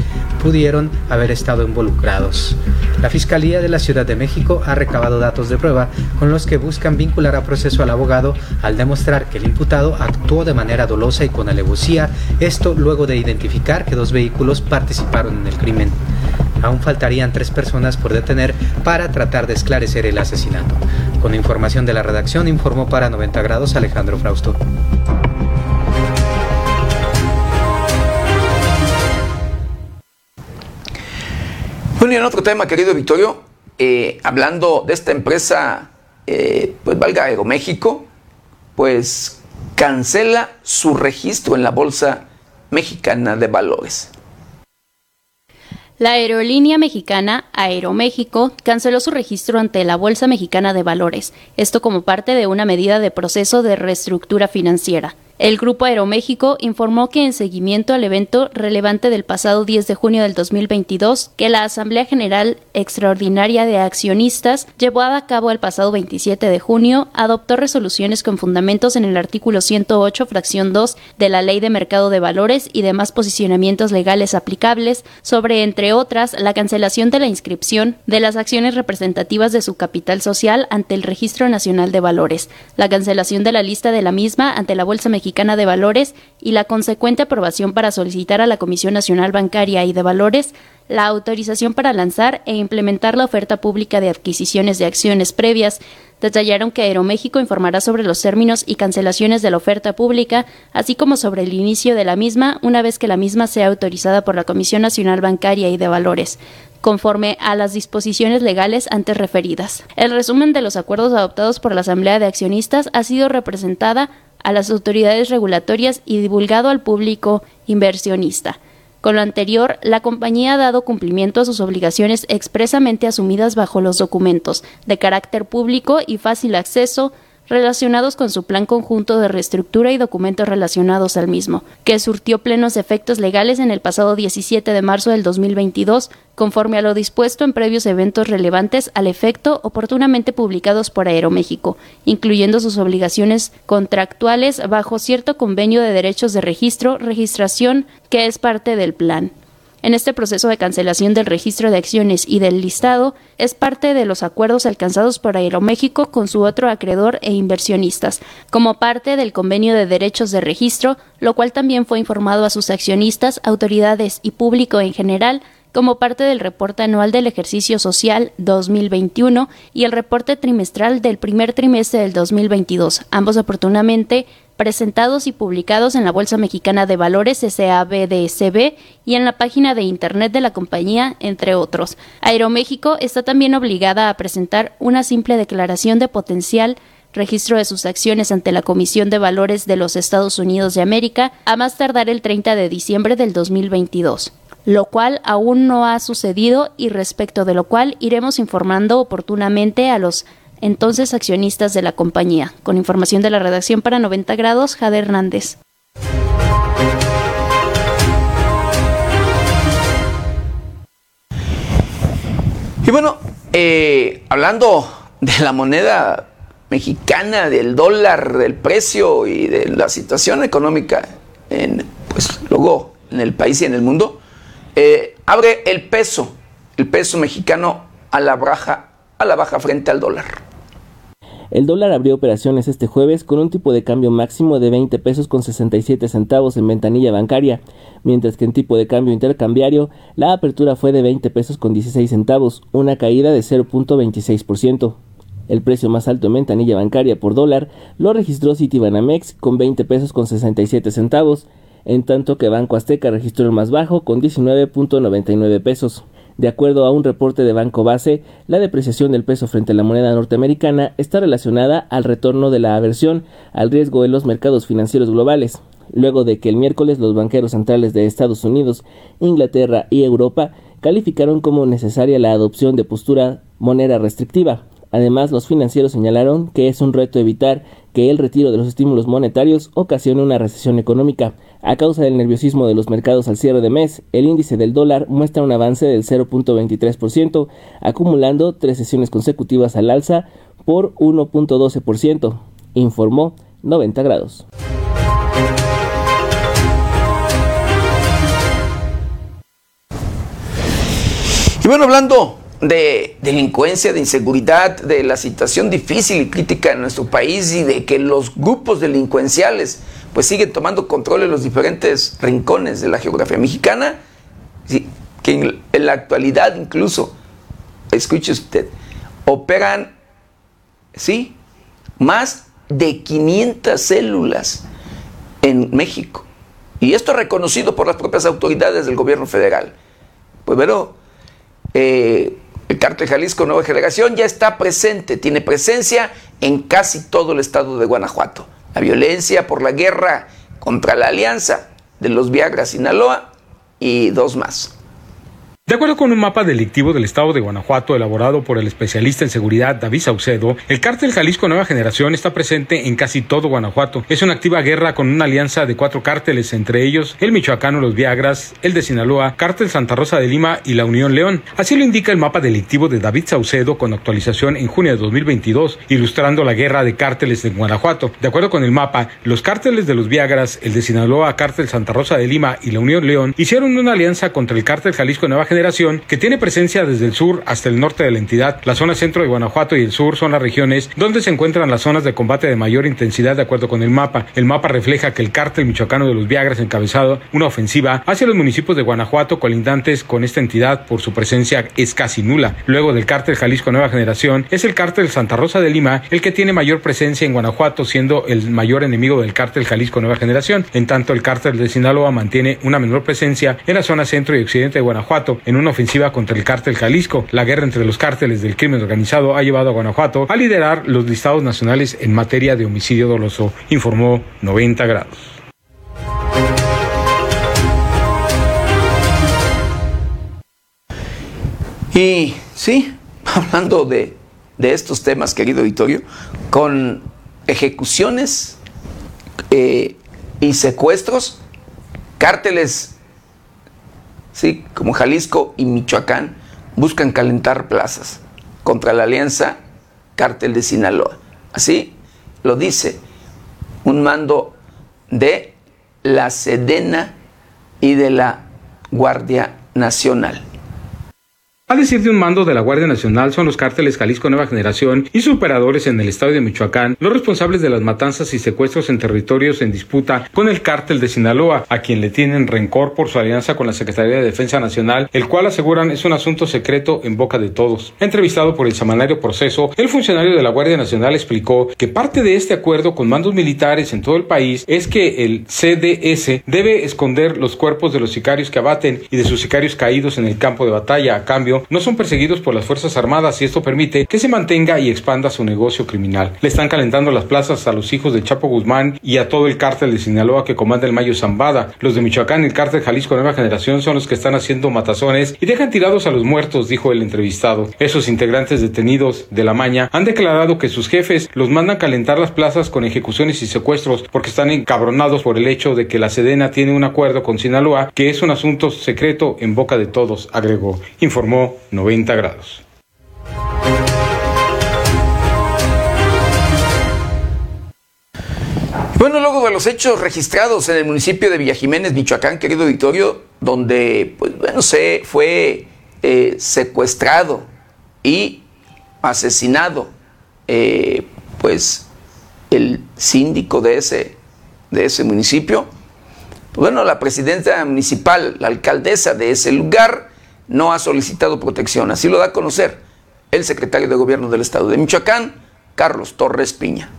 pudieron haber estado involucrados. La Fiscalía de la Ciudad de México ha recabado datos de prueba con los que buscan vincular a proceso al abogado al demostrar que el imputado actuó de manera dolosa y con alevosía, esto luego de identificar que dos vehículos participaron en el crimen. Aún faltarían tres personas por detener para tratar de esclarecer el asesinato. Con información de la redacción informó para 90 grados Alejandro Frausto. Bueno, y en otro tema, querido Victorio, eh, hablando de esta empresa, eh, pues valga Aeroméxico, pues cancela su registro en la Bolsa Mexicana de Valores. La aerolínea mexicana Aeroméxico canceló su registro ante la Bolsa Mexicana de Valores, esto como parte de una medida de proceso de reestructura financiera. El Grupo Aeroméxico informó que en seguimiento al evento relevante del pasado 10 de junio del 2022, que la Asamblea General Extraordinaria de Accionistas llevó a cabo el pasado 27 de junio, adoptó resoluciones con fundamentos en el artículo 108, fracción 2 de la Ley de Mercado de Valores y demás posicionamientos legales aplicables sobre, entre otras, la cancelación de la inscripción de las acciones representativas de su capital social ante el Registro Nacional de Valores, la cancelación de la lista de la misma ante la Bolsa Mexicana de Valores y la consecuente aprobación para solicitar a la Comisión Nacional Bancaria y de Valores la autorización para lanzar e implementar la oferta pública de adquisiciones de acciones previas. Detallaron que Aeroméxico informará sobre los términos y cancelaciones de la oferta pública, así como sobre el inicio de la misma una vez que la misma sea autorizada por la Comisión Nacional Bancaria y de Valores conforme a las disposiciones legales antes referidas. El resumen de los acuerdos adoptados por la Asamblea de Accionistas ha sido representada a las autoridades regulatorias y divulgado al público inversionista. Con lo anterior, la compañía ha dado cumplimiento a sus obligaciones expresamente asumidas bajo los documentos de carácter público y fácil acceso relacionados con su plan conjunto de reestructura y documentos relacionados al mismo, que surtió plenos efectos legales en el pasado 17 de marzo del 2022, conforme a lo dispuesto en previos eventos relevantes al efecto oportunamente publicados por Aeroméxico, incluyendo sus obligaciones contractuales bajo cierto convenio de derechos de registro, registración, que es parte del plan en este proceso de cancelación del registro de acciones y del listado es parte de los acuerdos alcanzados por Aeroméxico con su otro acreedor e inversionistas, como parte del convenio de derechos de registro, lo cual también fue informado a sus accionistas, autoridades y público en general como parte del reporte anual del ejercicio social 2021 y el reporte trimestral del primer trimestre del 2022, ambos oportunamente presentados y publicados en la Bolsa Mexicana de Valores SABDSB y en la página de Internet de la compañía, entre otros. Aeroméxico está también obligada a presentar una simple declaración de potencial registro de sus acciones ante la Comisión de Valores de los Estados Unidos de América a más tardar el 30 de diciembre del 2022 lo cual aún no ha sucedido y respecto de lo cual iremos informando oportunamente a los entonces accionistas de la compañía. Con información de la redacción para 90 grados, Jade Hernández. Y bueno, eh, hablando de la moneda mexicana, del dólar, del precio y de la situación económica en, pues, luego en el país y en el mundo, eh, abre el peso, el peso mexicano a la baja, a la baja frente al dólar. El dólar abrió operaciones este jueves con un tipo de cambio máximo de 20 pesos con 67 centavos en ventanilla bancaria, mientras que en tipo de cambio intercambiario la apertura fue de 20 pesos con 16 centavos, una caída de 0.26%. El precio más alto en ventanilla bancaria por dólar lo registró Citibanamex con 20 pesos con 67 centavos, en tanto que Banco Azteca registró el más bajo con 19.99 pesos. De acuerdo a un reporte de Banco Base, la depreciación del peso frente a la moneda norteamericana está relacionada al retorno de la aversión al riesgo en los mercados financieros globales, luego de que el miércoles los banqueros centrales de Estados Unidos, Inglaterra y Europa calificaron como necesaria la adopción de postura moneda restrictiva. Además, los financieros señalaron que es un reto evitar que el retiro de los estímulos monetarios ocasione una recesión económica. A causa del nerviosismo de los mercados al cierre de mes, el índice del dólar muestra un avance del 0.23%, acumulando tres sesiones consecutivas al alza por 1.12%, informó 90 grados. Y bueno, hablando de delincuencia, de inseguridad, de la situación difícil y crítica en nuestro país y de que los grupos delincuenciales pues siguen tomando control en los diferentes rincones de la geografía mexicana, que en, la actualidad incluso, escuche usted, operan, sí, más de 500 células en México. Y esto reconocido por las propias autoridades del gobierno federal. Pues pero eh, el cártel Jalisco Nueva Generación ya está presente, tiene presencia en casi todo el estado de Guanajuato. La violencia por la guerra contra la alianza de los Viagra Sinaloa y dos más. De acuerdo con un mapa delictivo del estado de Guanajuato elaborado por el especialista en seguridad David Saucedo, el cártel Jalisco Nueva Generación está presente en casi todo Guanajuato. Es una activa guerra con una alianza de cuatro cárteles, entre ellos el michoacano Los Viagras, el de Sinaloa, cártel Santa Rosa de Lima y la Unión León. Así lo indica el mapa delictivo de David Saucedo con actualización en junio de 2022, ilustrando la guerra de cárteles de Guanajuato. De acuerdo con el mapa, los cárteles de Los Viagras, el de Sinaloa, cártel Santa Rosa de Lima y la Unión León hicieron una alianza contra el cártel Jalisco Nueva Generación que tiene presencia desde el sur hasta el norte de la entidad. La zona centro de Guanajuato y el sur son las regiones donde se encuentran las zonas de combate de mayor intensidad de acuerdo con el mapa. El mapa refleja que el cártel michoacano de los Viagras encabezado una ofensiva hacia los municipios de Guanajuato colindantes con esta entidad por su presencia es casi nula. Luego del cártel Jalisco Nueva Generación es el cártel Santa Rosa de Lima el que tiene mayor presencia en Guanajuato siendo el mayor enemigo del cártel Jalisco Nueva Generación. En tanto el cártel de Sinaloa mantiene una menor presencia en la zona centro y occidente de Guanajuato en una ofensiva contra el cártel Jalisco. La guerra entre los cárteles del crimen organizado ha llevado a Guanajuato a liderar los listados nacionales en materia de homicidio doloso, informó 90 grados. Y sí, [laughs] hablando de, de estos temas, querido auditorio, con ejecuciones eh, y secuestros, cárteles sí, como Jalisco y Michoacán, buscan calentar plazas contra la alianza Cártel de Sinaloa. Así lo dice un mando de la Sedena y de la Guardia Nacional. A decir de un mando de la Guardia Nacional, son los cárteles Jalisco Nueva Generación y sus operadores en el estado de Michoacán los responsables de las matanzas y secuestros en territorios en disputa con el cártel de Sinaloa, a quien le tienen rencor por su alianza con la Secretaría de Defensa Nacional, el cual aseguran es un asunto secreto en boca de todos. Entrevistado por el semanario Proceso, el funcionario de la Guardia Nacional explicó que parte de este acuerdo con mandos militares en todo el país es que el CDS debe esconder los cuerpos de los sicarios que abaten y de sus sicarios caídos en el campo de batalla a cambio no son perseguidos por las Fuerzas Armadas y esto permite que se mantenga y expanda su negocio criminal. Le están calentando las plazas a los hijos de Chapo Guzmán y a todo el cártel de Sinaloa que comanda el Mayo Zambada. Los de Michoacán y el cártel Jalisco Nueva Generación son los que están haciendo matazones y dejan tirados a los muertos, dijo el entrevistado. Esos integrantes detenidos de la maña han declarado que sus jefes los mandan calentar las plazas con ejecuciones y secuestros porque están encabronados por el hecho de que la Sedena tiene un acuerdo con Sinaloa que es un asunto secreto en boca de todos, agregó. Informó 90 grados. Bueno, luego de los hechos registrados en el municipio de Villa Jiménez, Michoacán, querido auditorio, donde, pues bueno, se fue eh, secuestrado y asesinado, eh, pues, el síndico de ese, de ese municipio, bueno, la presidenta municipal, la alcaldesa de ese lugar, no ha solicitado protección. Así lo da a conocer el secretario de Gobierno del Estado de Michoacán, Carlos Torres Piña.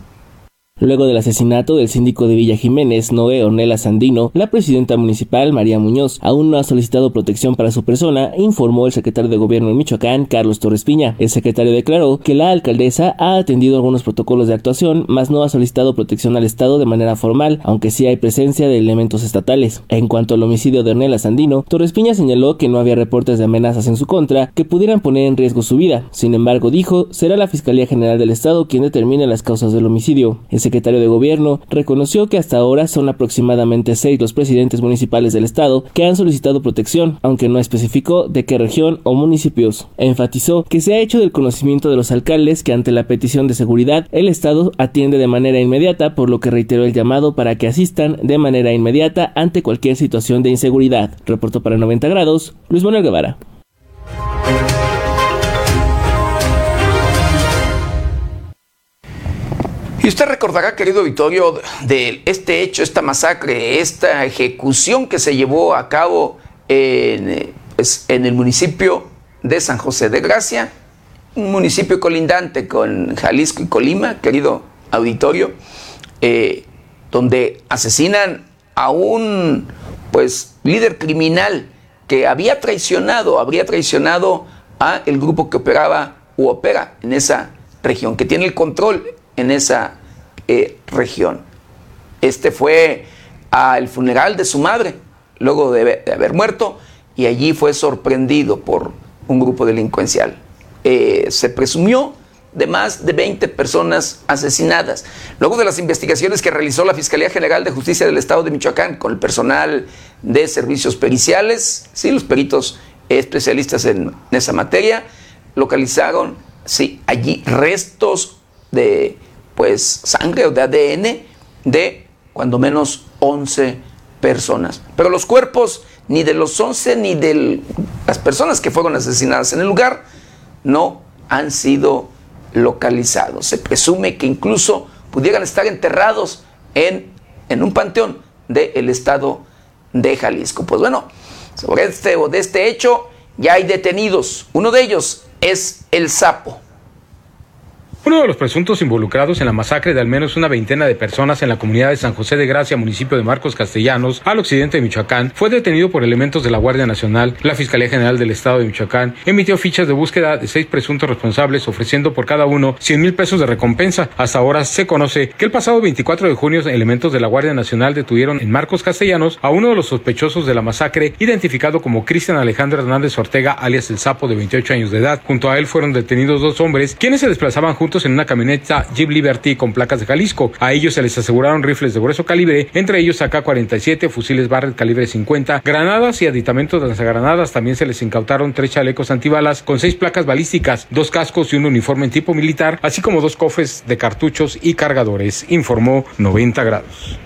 Luego del asesinato del síndico de Villa Jiménez, Noé Ornella Sandino, la presidenta municipal, María Muñoz, aún no ha solicitado protección para su persona, informó el secretario de Gobierno de Michoacán, Carlos Torres Piña. El secretario declaró que la alcaldesa ha atendido algunos protocolos de actuación, mas no ha solicitado protección al Estado de manera formal, aunque sí hay presencia de elementos estatales. En cuanto al homicidio de Ornella Sandino, Torres Piña señaló que no había reportes de amenazas en su contra que pudieran poner en riesgo su vida. Sin embargo, dijo, será la Fiscalía General del Estado quien determine las causas del homicidio secretario de Gobierno reconoció que hasta ahora son aproximadamente seis los presidentes municipales del estado que han solicitado protección, aunque no especificó de qué región o municipios. Enfatizó que se ha hecho del conocimiento de los alcaldes que ante la petición de seguridad el estado atiende de manera inmediata, por lo que reiteró el llamado para que asistan de manera inmediata ante cualquier situación de inseguridad. Reportó para 90 grados Luis Manuel Guevara. Y usted recordará, querido Vittorio, de este hecho, esta masacre, esta ejecución que se llevó a cabo en, pues, en el municipio de San José de Gracia, un municipio colindante con Jalisco y Colima, querido auditorio, eh, donde asesinan a un pues líder criminal que había traicionado, habría traicionado a el grupo que operaba u opera en esa región, que tiene el control en esa eh, región. Este fue al funeral de su madre, luego de, haber muerto, y allí fue sorprendido por un grupo delincuencial. Eh, se presumió de más de 20 personas asesinadas. Luego de las investigaciones que realizó la Fiscalía General de Justicia del Estado de Michoacán con el personal de servicios periciales, sí, los peritos especialistas en esa materia, localizaron, sí, allí restos de pues sangre o de ADN de cuando menos 11 personas. Pero los cuerpos ni de los 11 ni de las personas que fueron asesinadas en el lugar no han sido localizados. Se presume que incluso pudieran estar enterrados en, en un panteón del estado de Jalisco. Pues bueno, sobre este o de este hecho ya hay detenidos. Uno de ellos es el sapo Uno de los presuntos involucrados en la masacre de al menos una veintena de personas en la comunidad de San José de Gracia, municipio de Marcos Castellanos, al occidente de Michoacán, fue detenido por elementos de la Guardia Nacional. La Fiscalía General del Estado de Michoacán emitió fichas de búsqueda de seis presuntos responsables, ofreciendo por cada uno 100 mil pesos de recompensa. Hasta ahora se conoce que el pasado 24 de junio elementos de la Guardia Nacional detuvieron en Marcos Castellanos a uno de los sospechosos de la masacre, identificado como Cristian Alejandro Hernández Ortega, alias El Sapo, de 28 años de edad. Junto a él fueron detenidos dos hombres, quienes se desplazaban juntos en una camioneta Jeep Liberty con placas de Jalisco. A ellos se les aseguraron rifles de grueso calibre, entre ellos AK-47, fusiles Barrett calibre 50, granadas y aditamentos de lanzagranadas. También se les incautaron tres chalecos antibalas con seis placas balísticas, dos cascos y un uniforme en tipo militar, así como dos cofres de cartuchos y cargadores, informó 90 grados.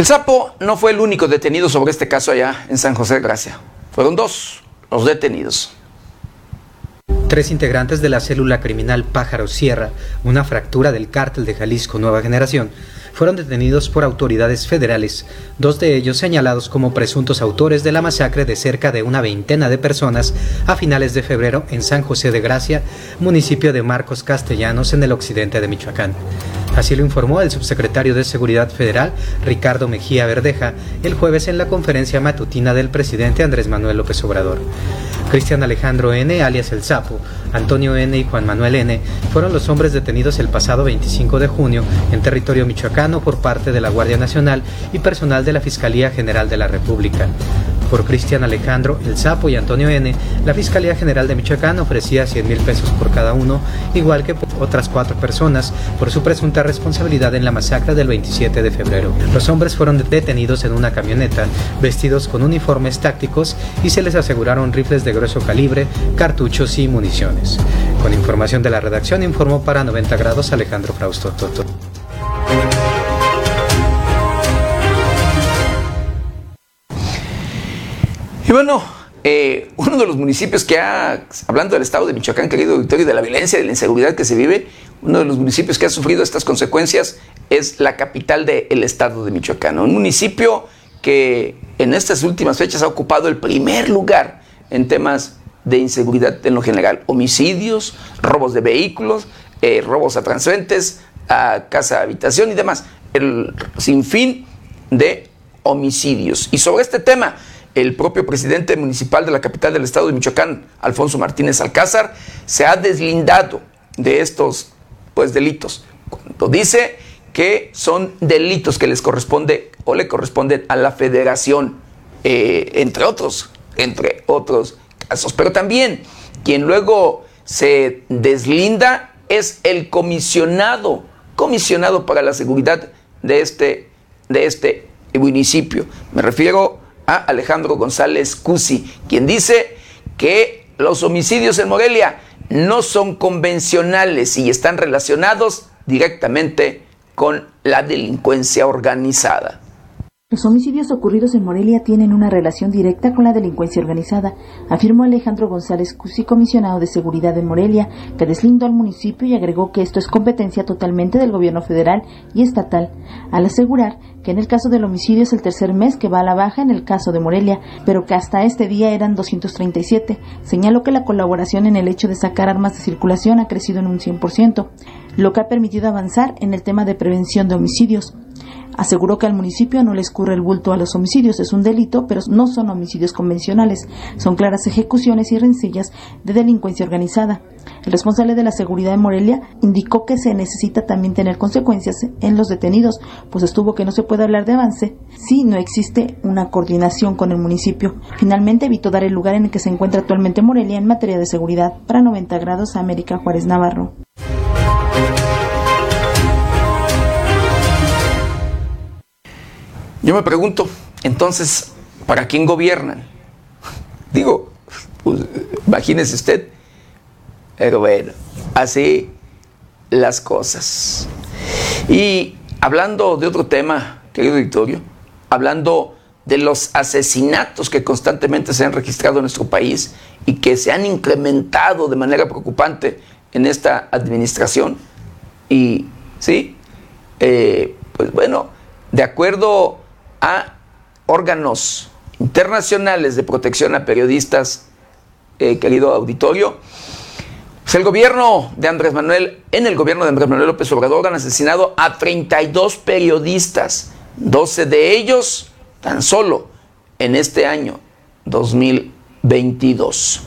El sapo no fue el único detenido sobre este caso allá en San José de Gracia. Fueron dos los detenidos. Tres integrantes de la célula criminal Pájaro Sierra, una fractura del cártel de Jalisco Nueva Generación, fueron detenidos por autoridades federales, dos de ellos señalados como presuntos autores de la masacre de cerca de una veintena de personas a finales de febrero en San José de Gracia, municipio de Marcos Castellanos en el occidente de Michoacán. Así lo informó el subsecretario de Seguridad Federal, Ricardo Mejía Verdeja, el jueves en la conferencia matutina del presidente Andrés Manuel López Obrador. Cristian Alejandro N., alias El Sapo, Antonio N. y Juan Manuel N. fueron los hombres detenidos el pasado 25 de junio en territorio michoacano por parte de la Guardia Nacional y personal de la Fiscalía General de la República. Por Cristian Alejandro, El Sapo y Antonio N., la Fiscalía General de Michoacán ofrecía 100 mil pesos por cada uno, igual que por otras cuatro personas, por su presunta responsabilidad en la masacre del 27 de febrero. Los hombres fueron detenidos en una camioneta, vestidos con uniformes tácticos y se les aseguraron rifles de grueso calibre, cartuchos y municiones. Con información de la redacción informó para 90 grados Alejandro Frausto Y bueno, eh, uno de los municipios que ha, hablando del estado de Michoacán, querido auditorio, de la violencia, de la inseguridad que se vive, uno de los municipios que ha sufrido estas consecuencias es la capital del estado de Michoacán. Un municipio que en estas últimas fechas ha ocupado el primer lugar en temas de inseguridad en lo general. Homicidios, robos de vehículos, eh, robos a transeúntes, a casa habitación y demás. El sinfín de homicidios. Y sobre este tema, el propio presidente municipal de la capital del estado de Michoacán, Alfonso Martínez Alcázar, se ha deslindado de estos pues, delitos. Cuando dice que son delitos que les corresponde o le corresponden a la federación, eh, entre otros, entre otros casos. Pero también quien luego se deslinda es el comisionado, comisionado para la seguridad de este, de este municipio. Me refiero Alejandro González Cusi, quien dice que los homicidios en Morelia no son convencionales y están relacionados directamente con la delincuencia organizada. Los homicidios ocurridos en Morelia tienen una relación directa con la delincuencia organizada, afirmó Alejandro González Cusi, comisionado de seguridad de Morelia, que deslindó al municipio y agregó que esto es competencia totalmente del gobierno federal y estatal, al asegurar que en el caso del homicidio es el tercer mes que va a la baja en el caso de Morelia, pero que hasta este día eran 237. Señaló que la colaboración en el hecho de sacar armas de circulación ha crecido en un 100%, lo que ha permitido avanzar en el tema de prevención de homicidios. Aseguró que al municipio no le escurre el bulto a los homicidios, es un delito, pero no son homicidios convencionales, son claras ejecuciones y rencillas de delincuencia organizada. El responsable de la seguridad de Morelia indicó que se necesita también tener consecuencias en los detenidos, pues estuvo que no se puede hablar de avance si no existe una coordinación con el municipio. Finalmente evitó dar el lugar en el que se encuentra actualmente Morelia en materia de seguridad. Para 90 grados, América Juárez Navarro. Yo me pregunto, entonces, ¿para quién gobiernan? Digo, pues, imagínese usted. Pero bueno, así las cosas. Y hablando de otro tema, querido Victorio, hablando de los asesinatos que constantemente se han registrado en nuestro país y que se han incrementado de manera preocupante en esta administración. Y sí, eh, pues bueno, de acuerdo a órganos internacionales de protección a periodistas, eh, querido auditorio, pues el gobierno de Andrés Manuel, en el gobierno de Andrés Manuel López Obrador han asesinado a 32 periodistas, 12 de ellos tan solo en este año 2022.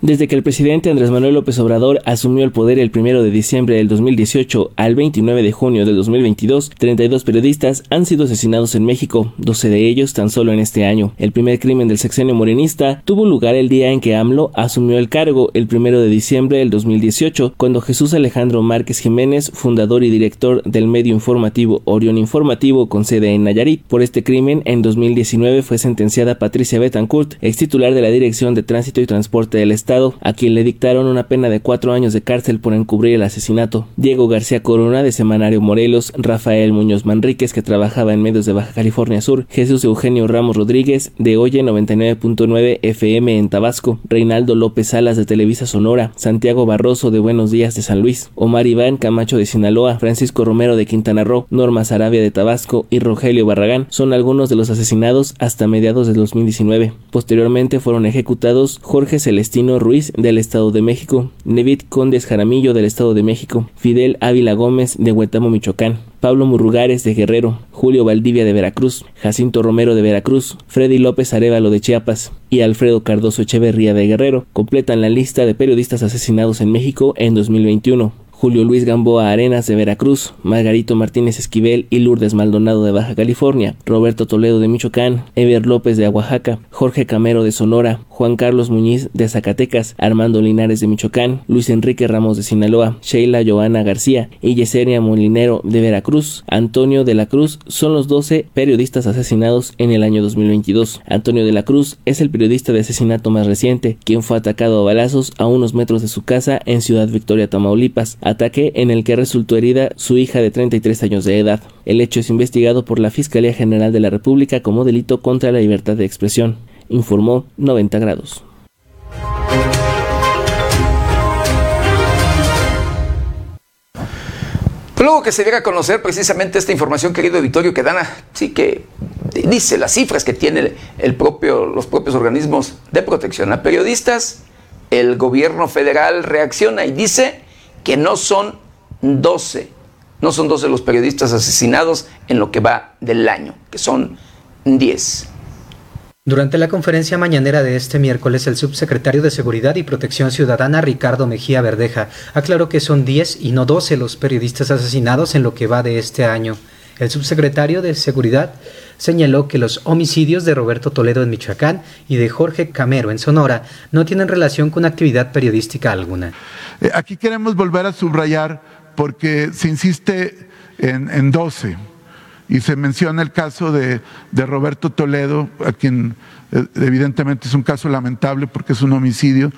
Desde que el presidente Andrés Manuel López Obrador asumió el poder el 1 de diciembre del 2018 al 29 de junio del 2022, 32 periodistas han sido asesinados en México, 12 de ellos tan solo en este año. El primer crimen del sexenio morenista tuvo lugar el día en que AMLO asumió el cargo, el 1 de diciembre del 2018, cuando Jesús Alejandro Márquez Jiménez, fundador y director del medio informativo Orión Informativo con sede en Nayarit, por este crimen en 2019 fue sentenciada Patricia Betancourt, ex titular de la Dirección de Tránsito y Transporte del Estado a quien le dictaron una pena de cuatro años de cárcel por encubrir el asesinato. Diego García Corona, de Semanario Morelos, Rafael Muñoz Manríquez, que trabajaba en medios de Baja California Sur, Jesús Eugenio Ramos Rodríguez, de Oye 99.9 FM en Tabasco, Reinaldo López Salas, de Televisa Sonora, Santiago Barroso, de Buenos Días de San Luis, Omar Iván Camacho, de Sinaloa, Francisco Romero, de Quintana Roo, Norma Sarabia, de Tabasco y Rogelio Barragán son algunos de los asesinados hasta mediados de 2019. Posteriormente fueron ejecutados Jorge Celestino Ruiz del Estado de México, Nevit Condes Jaramillo del Estado de México, Fidel Ávila Gómez de Huetamo, Michoacán, Pablo Murrugares de Guerrero, Julio Valdivia de Veracruz, Jacinto Romero de Veracruz, Freddy López Arevalo de Chiapas y Alfredo Cardoso Echeverría de Guerrero completan la lista de periodistas asesinados en México en 2021. Julio Luis Gamboa Arenas de Veracruz, Margarito Martínez Esquivel y Lourdes Maldonado de Baja California, Roberto Toledo de Michoacán, Ever López de Oaxaca, Jorge Camero de Sonora, Juan Carlos Muñiz de Zacatecas, Armando Linares de Michoacán, Luis Enrique Ramos de Sinaloa, Sheila Joana García y Yesenia Molinero de Veracruz, Antonio de la Cruz son los 12 periodistas asesinados en el año 2022. Antonio de la Cruz es el periodista de asesinato más reciente, quien fue atacado a balazos a unos metros de su casa en Ciudad Victoria, Tamaulipas ataque en el que resultó herida su hija de 33 años de edad. El hecho es investigado por la Fiscalía General de la República como delito contra la libertad de expresión, informó 90 grados. Luego que se diera a conocer precisamente esta información, querido Vittorio, que Dana sí que dice las cifras que tienen el propio, los propios organismos de protección a periodistas, el gobierno federal reacciona y dice que no son 12, no son 12 los periodistas asesinados en lo que va del año, que son 10. Durante la conferencia mañanera de este miércoles, el subsecretario de Seguridad y Protección Ciudadana, Ricardo Mejía Verdeja, aclaró que son 10 y no 12 los periodistas asesinados en lo que va de este año. El subsecretario de Seguridad señaló que los homicidios de Roberto Toledo en Michoacán y de Jorge Camero en Sonora no tienen relación con actividad periodística alguna. Eh, aquí queremos volver a subrayar porque se insiste en, 12 y se menciona el caso de, Roberto Toledo, a quien eh, evidentemente es un caso lamentable porque es un homicidio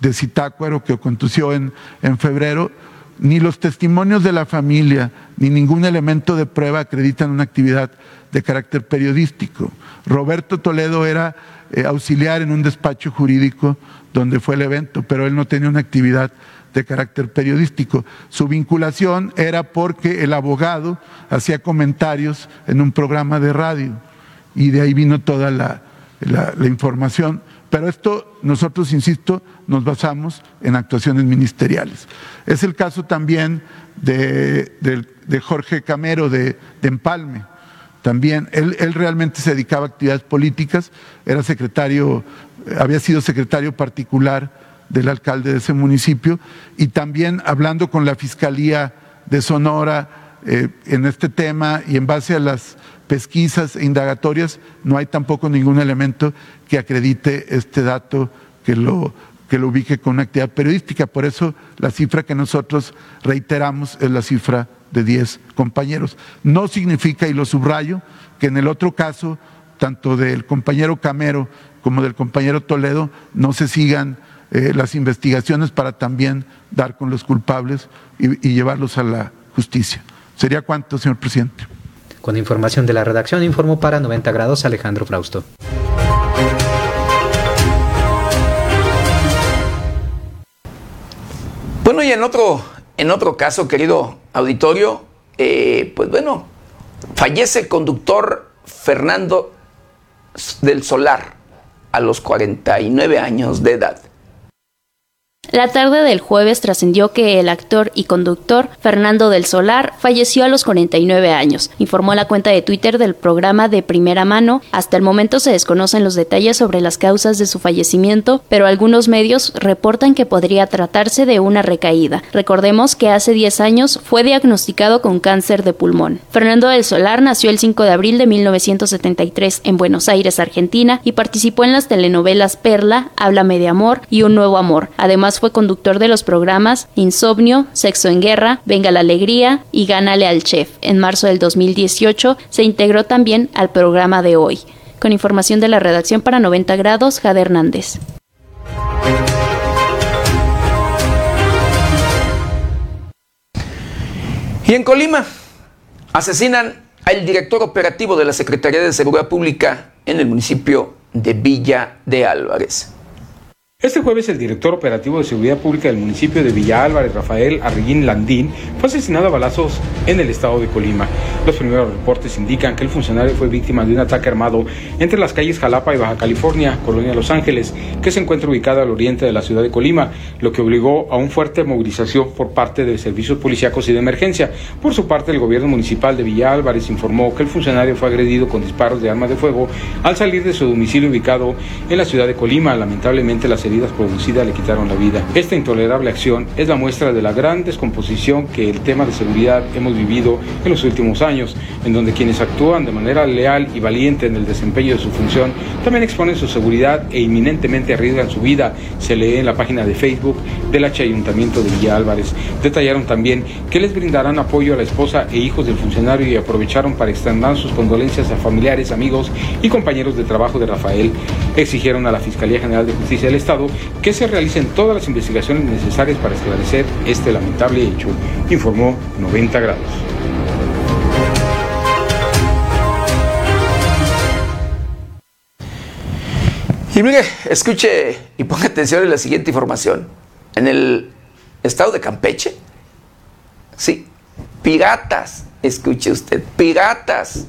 de Citácuaro que aconteció en, en febrero. Ni los testimonios de la familia, ni ningún elemento de prueba acreditan una actividad de carácter periodístico. Roberto Toledo era eh, auxiliar en un despacho jurídico donde fue el evento, pero él no tenía una actividad de carácter periodístico. Su vinculación era porque el abogado hacía comentarios en un programa de radio y de ahí vino toda la, información. Pero esto nosotros, insisto, nos basamos en actuaciones ministeriales. Es el caso también de, Jorge Camero de, Empalme. También él, realmente se dedicaba a actividades políticas, era secretario, había sido secretario particular del alcalde de ese municipio y también hablando con la Fiscalía de Sonora eh, en este tema y en base a las pesquisas e indagatorias no hay tampoco ningún elemento que acredite este dato que lo, que lo ubique con una actividad periodística. Por eso la cifra que nosotros reiteramos es la cifra de 10 compañeros. No significa, y lo subrayo, que en el otro caso, tanto del compañero Camero como del compañero Toledo, no se sigan eh, las investigaciones para también dar con los culpables y, llevarlos a la justicia. ¿Sería cuánto, señor presidente? Con información de la redacción, informó para 90 grados Alejandro Frausto. Bueno, y en otro, en otro caso, querido auditorio, eh, pues bueno, fallece el conductor Fernando del Solar a los 49 años de edad. La tarde del jueves trascendió que el actor y conductor Fernando del Solar falleció a los 49 años, informó la cuenta de Twitter del programa de primera mano. Hasta el momento se desconocen los detalles sobre las causas de su fallecimiento, pero algunos medios reportan que podría tratarse de una recaída. Recordemos que hace 10 años fue diagnosticado con cáncer de pulmón. Fernando del Solar nació el 5 de abril de 1973 en Buenos Aires, Argentina, y participó en las telenovelas Perla, Háblame de Amor y Un Nuevo Amor. Además fue conductor de los programas Insomnio, Sexo en Guerra, Venga la Alegría y Gánale al Chef. En marzo del 2018 se integró también al programa de hoy. Con información de la redacción para 90 grados, Jade Hernández. Y en Colima, asesinan al director operativo de la Secretaría de Seguridad Pública en el municipio de Villa de Álvarez. Este jueves el director operativo de seguridad pública del municipio de Villa Álvarez, Rafael Arriguín Landín, fue asesinado a balazos en el estado de Colima. Los primeros reportes indican que el funcionario fue víctima de un ataque armado entre las calles Jalapa y Baja California, Colonia Los Ángeles, que se encuentra ubicada al oriente de la ciudad de Colima, lo que obligó a una fuerte movilización por parte de servicios policíacos y de emergencia. Por su parte, el gobierno municipal de Villa Álvarez informó que el funcionario fue agredido con disparos de armas de fuego al salir de su domicilio ubicado en la ciudad de Colima. Lamentablemente, las heridas producidas le quitaron la vida. Esta intolerable acción es la muestra de la gran descomposición que el tema de seguridad hemos vivido en los últimos años, en donde quienes actúan de manera leal y valiente en el desempeño de su función también exponen su seguridad e inminentemente arriesgan su vida, se lee en la página de Facebook del H Ayuntamiento de Villa Álvarez. Detallaron también que les brindarán apoyo a la esposa e hijos del funcionario y aprovecharon para extender sus condolencias a familiares, amigos y compañeros de trabajo de Rafael. Exigieron a la Fiscalía General de Justicia del Estado que se realicen todas las investigaciones necesarias para esclarecer este lamentable hecho, informó 90 grados. Y mire, escuche y ponga atención en la siguiente información. En el estado de Campeche, sí, piratas, escuche usted, piratas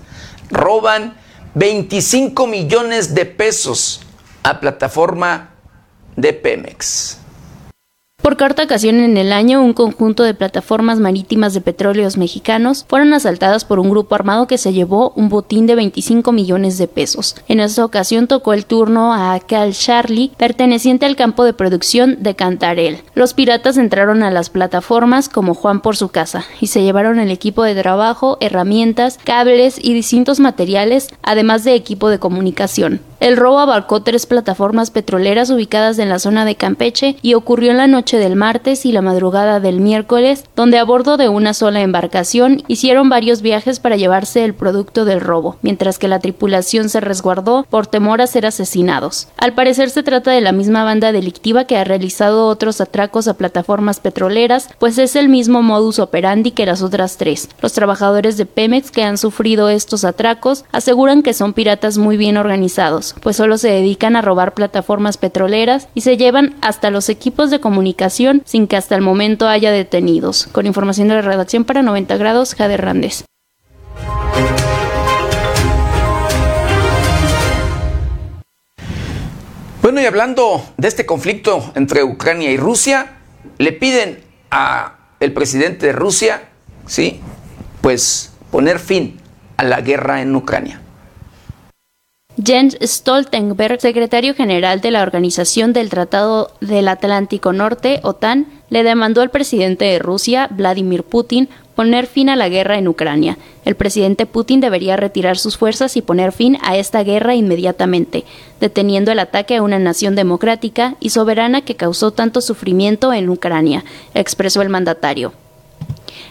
roban 25 millones de pesos a plataforma de Pemex. Por cuarta ocasión en el año, un conjunto de plataformas marítimas de petróleos mexicanos fueron asaltadas por un grupo armado que se llevó un botín de 25 millones de pesos. En esta ocasión tocó el turno a Cal Charlie, perteneciente al campo de producción de Cantarel. Los piratas entraron a las plataformas como Juan por su casa y se llevaron el equipo de trabajo, herramientas, cables y distintos materiales, además de equipo de comunicación. El robo abarcó tres plataformas petroleras ubicadas en la zona de Campeche y ocurrió en la noche del martes y la madrugada del miércoles, donde a bordo de una sola embarcación hicieron varios viajes para llevarse el producto del robo, mientras que la tripulación se resguardó por temor a ser asesinados. Al parecer se trata de la misma banda delictiva que ha realizado otros atracos a plataformas petroleras, pues es el mismo modus operandi que las otras tres. Los trabajadores de Pemex que han sufrido estos atracos aseguran que son piratas muy bien organizados pues solo se dedican a robar plataformas petroleras y se llevan hasta los equipos de comunicación sin que hasta el momento haya detenidos. Con información de la redacción para 90 grados, Jade Hernández. Bueno, y hablando de este conflicto entre Ucrania y Rusia, le piden a el presidente de Rusia, sí, pues poner fin a la guerra en Ucrania. Jens Stoltenberg, secretario general de la Organización del Tratado del Atlántico Norte, OTAN, le demandó al presidente de Rusia, Vladimir Putin, poner fin a la guerra en Ucrania. El presidente Putin debería retirar sus fuerzas y poner fin a esta guerra inmediatamente, deteniendo el ataque a una nación democrática y soberana que causó tanto sufrimiento en Ucrania, expresó el mandatario.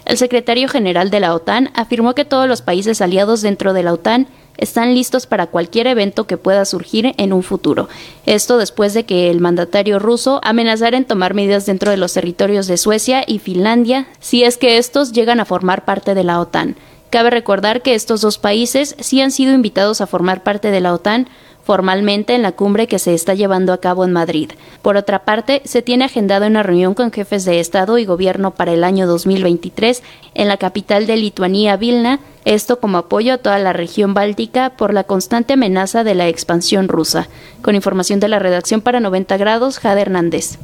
El secretario general de la OTAN afirmó que todos los países aliados dentro de la OTAN están listos para cualquier evento que pueda surgir en un futuro. Esto después de que el mandatario ruso amenazara en tomar medidas dentro de los territorios de Suecia y Finlandia si es que estos llegan a formar parte de la OTAN. Cabe recordar que estos dos países sí han sido invitados a formar parte de la OTAN formalmente en la cumbre que se está llevando a cabo en Madrid. Por otra parte, se tiene agendada una reunión con jefes de Estado y Gobierno para el año 2023 en la capital de Lituania, Vilna, esto como apoyo a toda la región báltica por la constante amenaza de la expansión rusa. Con información de la redacción para 90 grados, Jade Hernández.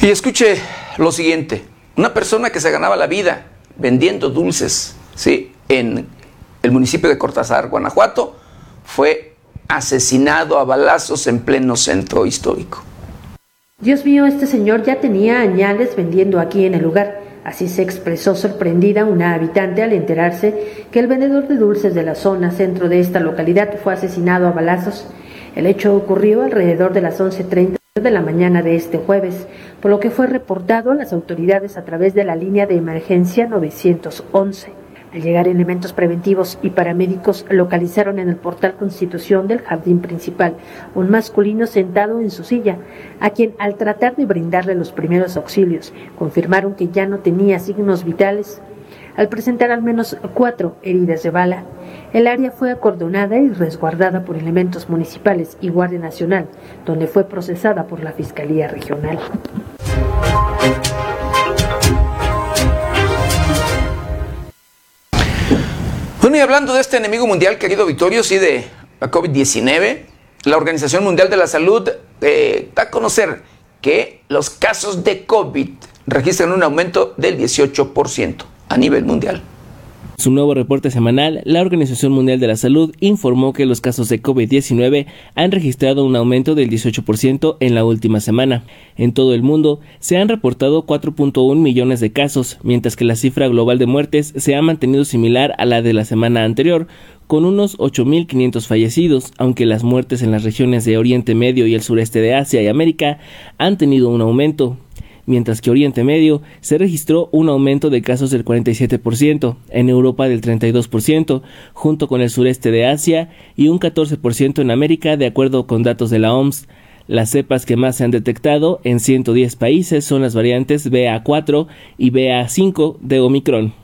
Y escuche lo siguiente, una persona que se ganaba la vida vendiendo dulces, ¿sí? En el municipio de Cortázar, Guanajuato, fue asesinado a balazos en pleno centro histórico. Dios mío, este señor ya tenía añales vendiendo aquí en el lugar. Así se expresó sorprendida una habitante al enterarse que el vendedor de dulces de la zona centro de esta localidad fue asesinado a balazos. El hecho ocurrió alrededor de las 11.30 de la mañana de este jueves, por lo que fue reportado a las autoridades a través de la línea de emergencia 911. Al llegar elementos preventivos y paramédicos localizaron en el portal Constitución del jardín principal un masculino sentado en su silla, a quien al tratar de brindarle los primeros auxilios confirmaron que ya no tenía signos vitales al presentar al menos cuatro heridas de bala. El área fue acordonada y resguardada por elementos municipales y Guardia Nacional, donde fue procesada por la Fiscalía Regional. Y hablando de este enemigo mundial, querido Vittorio, sí, de la COVID-19, la Organización Mundial de la Salud eh, da a conocer que los casos de COVID registran un aumento del 18% a nivel mundial. Su nuevo reporte semanal, la Organización Mundial de la Salud informó que los casos de COVID-19 han registrado un aumento del 18% en la última semana. En todo el mundo se han reportado 4.1 millones de casos, mientras que la cifra global de muertes se ha mantenido similar a la de la semana anterior, con unos 8.500 fallecidos, aunque las muertes en las regiones de Oriente Medio y el sureste de Asia y América han tenido un aumento mientras que Oriente Medio se registró un aumento de casos del 47%, en Europa del 32%, junto con el sureste de Asia y un 14% en América, de acuerdo con datos de la OMS. Las cepas que más se han detectado en 110 países son las variantes BA4 y BA5 de Omicron.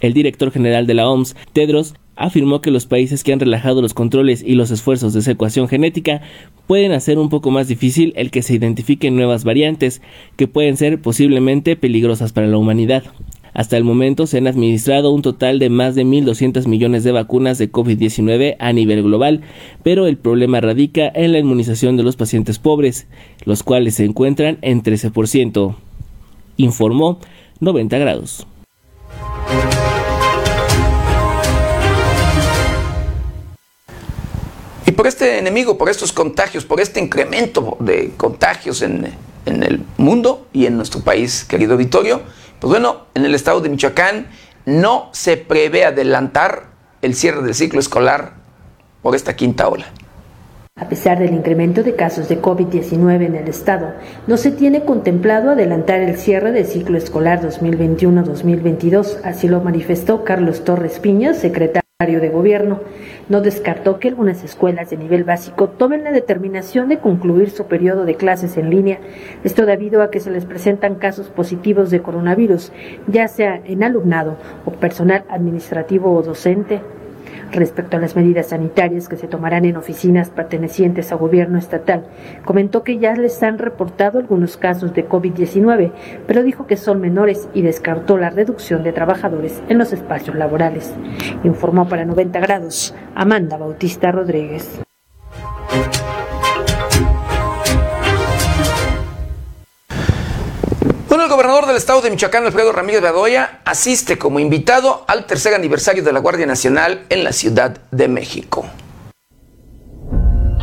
El director general de la OMS, Tedros, afirmó que los países que han relajado los controles y los esfuerzos de secuación genética pueden hacer un poco más difícil el que se identifiquen nuevas variantes que pueden ser posiblemente peligrosas para la humanidad. Hasta el momento se han administrado un total de más de 1.200 millones de vacunas de COVID-19 a nivel global, pero el problema radica en la inmunización de los pacientes pobres, los cuales se encuentran en 13%, informó 90 grados. Por este enemigo, por estos contagios, por este incremento de contagios en, en el mundo y en nuestro país, querido Vittorio, pues bueno, en el estado de Michoacán no se prevé adelantar el cierre del ciclo escolar por esta quinta ola. A pesar del incremento de casos de COVID-19 en el estado, no se tiene contemplado adelantar el cierre del ciclo escolar 2021-2022, así lo manifestó Carlos Torres Piña, secretario de Gobierno. No descartó que algunas escuelas de nivel básico tomen la determinación de concluir su periodo de clases en línea, esto debido a que se les presentan casos positivos de coronavirus, ya sea en alumnado o personal administrativo o docente. Respecto a las medidas sanitarias que se tomarán en oficinas pertenecientes a gobierno estatal, comentó que ya les han reportado algunos casos de COVID-19, pero dijo que son menores y descartó la reducción de trabajadores en los espacios laborales. Informó para 90 grados Amanda Bautista Rodríguez. Del estado de Michoacán, Alfredo Ramírez Bedoya, asiste como invitado al tercer aniversario de la Guardia Nacional en la Ciudad de México.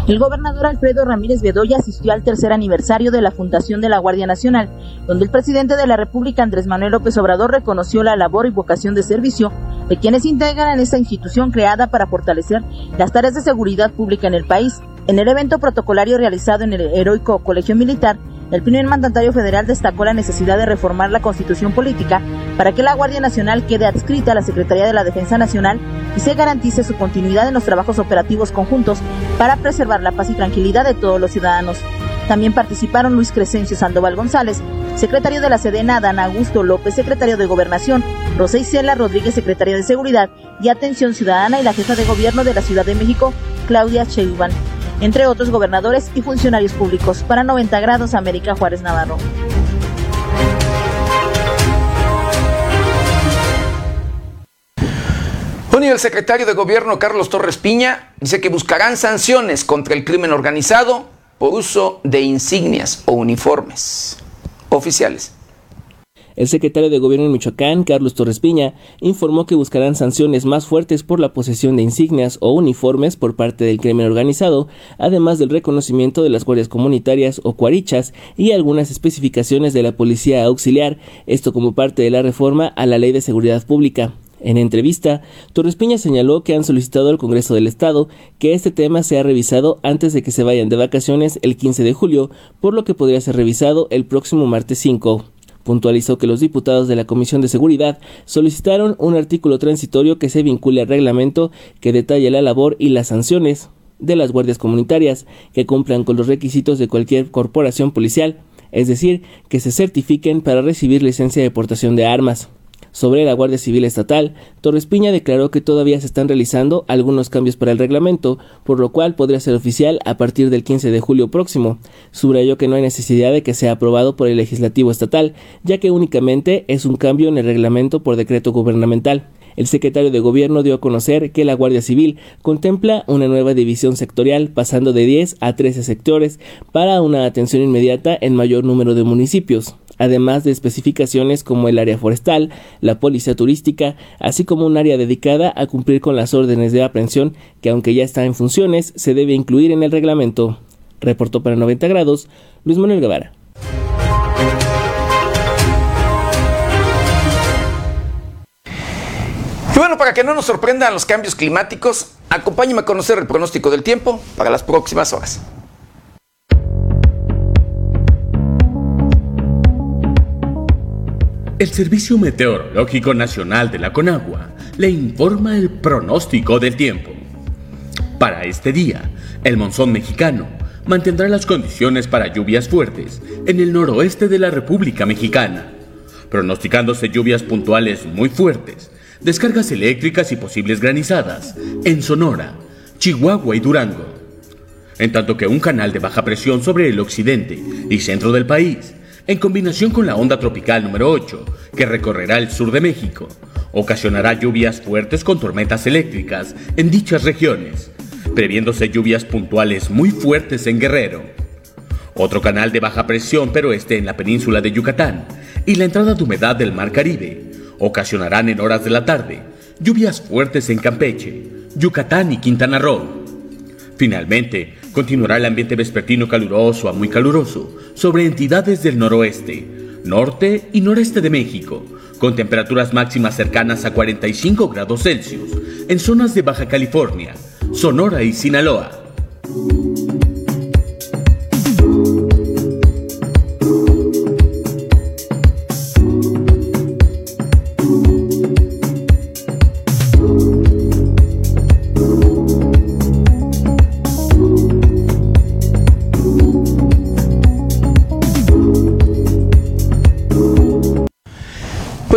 El gobernador Alfredo Ramírez Bedoya asistió al tercer aniversario de la fundación de la Guardia Nacional, donde el presidente de la República, Andrés Manuel López Obrador, reconoció la labor y vocación de servicio de quienes integran esta institución creada para fortalecer las tareas de seguridad pública en el país. En el evento protocolario realizado en el heroico Colegio Militar, el primer mandatario federal destacó la necesidad de reformar la constitución política para que la Guardia Nacional quede adscrita a la Secretaría de la Defensa Nacional y se garantice su continuidad en los trabajos operativos conjuntos para preservar la paz y tranquilidad de todos los ciudadanos. También participaron Luis Crescencio Sandoval González, secretario de la Sedena Adán Augusto López, secretario de Gobernación, Rosa Isela Rodríguez, secretaria de Seguridad y Atención Ciudadana y la jefa de gobierno de la Ciudad de México, Claudia Sheinbaum, entre otros gobernadores y funcionarios públicos. Para 90 grados, América Juárez Navarro. el secretario de Gobierno Carlos Torres Piña dice que buscarán sanciones contra el crimen organizado por uso de insignias o uniformes oficiales. El secretario de Gobierno en Michoacán, Carlos Torres Piña, informó que buscarán sanciones más fuertes por la posesión de insignias o uniformes por parte del crimen organizado, además del reconocimiento de las guardias comunitarias o cuarichas y algunas especificaciones de la policía auxiliar, esto como parte de la reforma a la Ley de Seguridad Pública. En entrevista, Torres Piña señaló que han solicitado al Congreso del Estado que este tema sea revisado antes de que se vayan de vacaciones el 15 de julio, por lo que podría ser revisado el próximo martes 5. Puntualizó que los diputados de la Comisión de Seguridad solicitaron un artículo transitorio que se vincule al reglamento que detalle la labor y las sanciones de las guardias comunitarias que cumplan con los requisitos de cualquier corporación policial, es decir, que se certifiquen para recibir licencia de portación de armas. Sobre la Guardia Civil Estatal, Torres Piña declaró que todavía se están realizando algunos cambios para el reglamento, por lo cual podría ser oficial a partir del 15 de julio próximo. Subrayó que no hay necesidad de que sea aprobado por el legislativo estatal, ya que únicamente es un cambio en el reglamento por decreto gubernamental. El secretario de Gobierno dio a conocer que la Guardia Civil contempla una nueva división sectorial pasando de 10 a 13 sectores para una atención inmediata en mayor número de municipios además de especificaciones como el área forestal, la policía turística, así como un área dedicada a cumplir con las órdenes de aprehensión que aunque ya está en funciones, se debe incluir en el reglamento. Reportó para 90 grados Luis Manuel Guevara. Y bueno, para que no nos sorprendan los cambios climáticos, acompáñeme a conocer el pronóstico del tiempo para las próximas horas. El Servicio Meteorológico Nacional de la Conagua le informa el pronóstico del tiempo. Para este día, el monzón mexicano mantendrá las condiciones para lluvias fuertes en el noroeste de la República Mexicana, pronosticándose lluvias puntuales muy fuertes, descargas eléctricas y posibles granizadas en Sonora, Chihuahua y Durango. En tanto que un canal de baja presión sobre el occidente y centro del país en combinación con la onda tropical número 8, que recorrerá el sur de México, ocasionará lluvias fuertes con tormentas eléctricas en dichas regiones, previéndose lluvias puntuales muy fuertes en Guerrero. Otro canal de baja presión, pero este en la península de Yucatán, y la entrada de humedad del Mar Caribe, ocasionarán en horas de la tarde lluvias fuertes en Campeche, Yucatán y Quintana Roo. Finalmente, continuará el ambiente vespertino caluroso a muy caluroso sobre entidades del noroeste, norte y noreste de México, con temperaturas máximas cercanas a 45 grados Celsius en zonas de Baja California, Sonora y Sinaloa.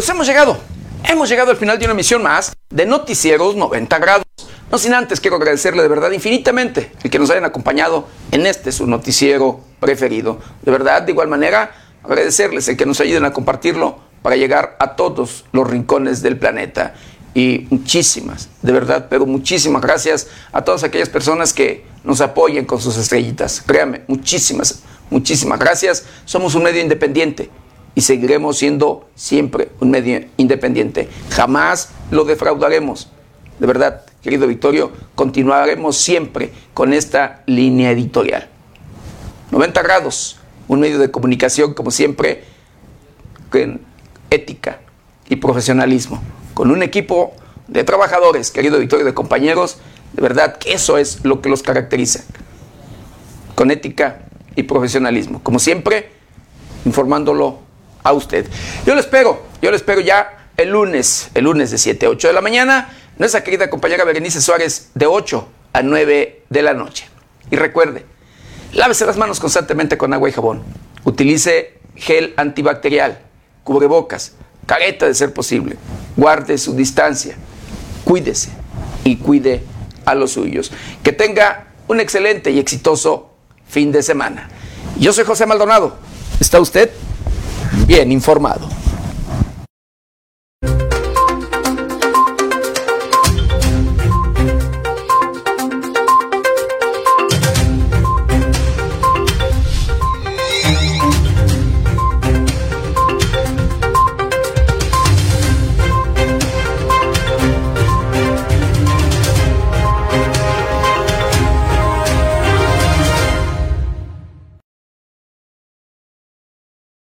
Hemos llegado. Hemos llegado al final de una emisión más de Noticieros 90 grados. No sin antes quiero agradecerle de verdad infinitamente el que nos hayan acompañado en este su noticiero preferido. De verdad, de igual manera, agradecerles el que nos ayuden a compartirlo para llegar a todos los rincones del planeta. Y muchísimas, de verdad, pero muchísimas gracias a todas aquellas personas que nos apoyen con sus estrellitas. Créanme, muchísimas, muchísimas gracias. Somos un medio independiente y seguiremos siendo siempre un medio independiente. Jamás lo defraudaremos. De verdad, querido Victorio, continuaremos siempre con esta línea editorial. 90 grados, un medio de comunicación como siempre, con ética y profesionalismo, con un equipo de trabajadores, querido Victorio, de compañeros, de verdad que eso es lo que los caracteriza, con ética y profesionalismo. Como siempre, informándolo a usted. Yo lo espero, yo lo espero ya el lunes, el lunes de 7 a 8 de la mañana. Nuestra querida compañera Berenice Suárez de 8 a 9 de la noche. Y recuerde, lávese las manos constantemente con agua y jabón. Utilice gel antibacterial, cubrebocas, careta de ser posible. Guarde su distancia. Cuídese y cuide a los suyos. Que tenga un excelente y exitoso fin de semana. Yo soy José Maldonado. ¿Está usted? bien informado.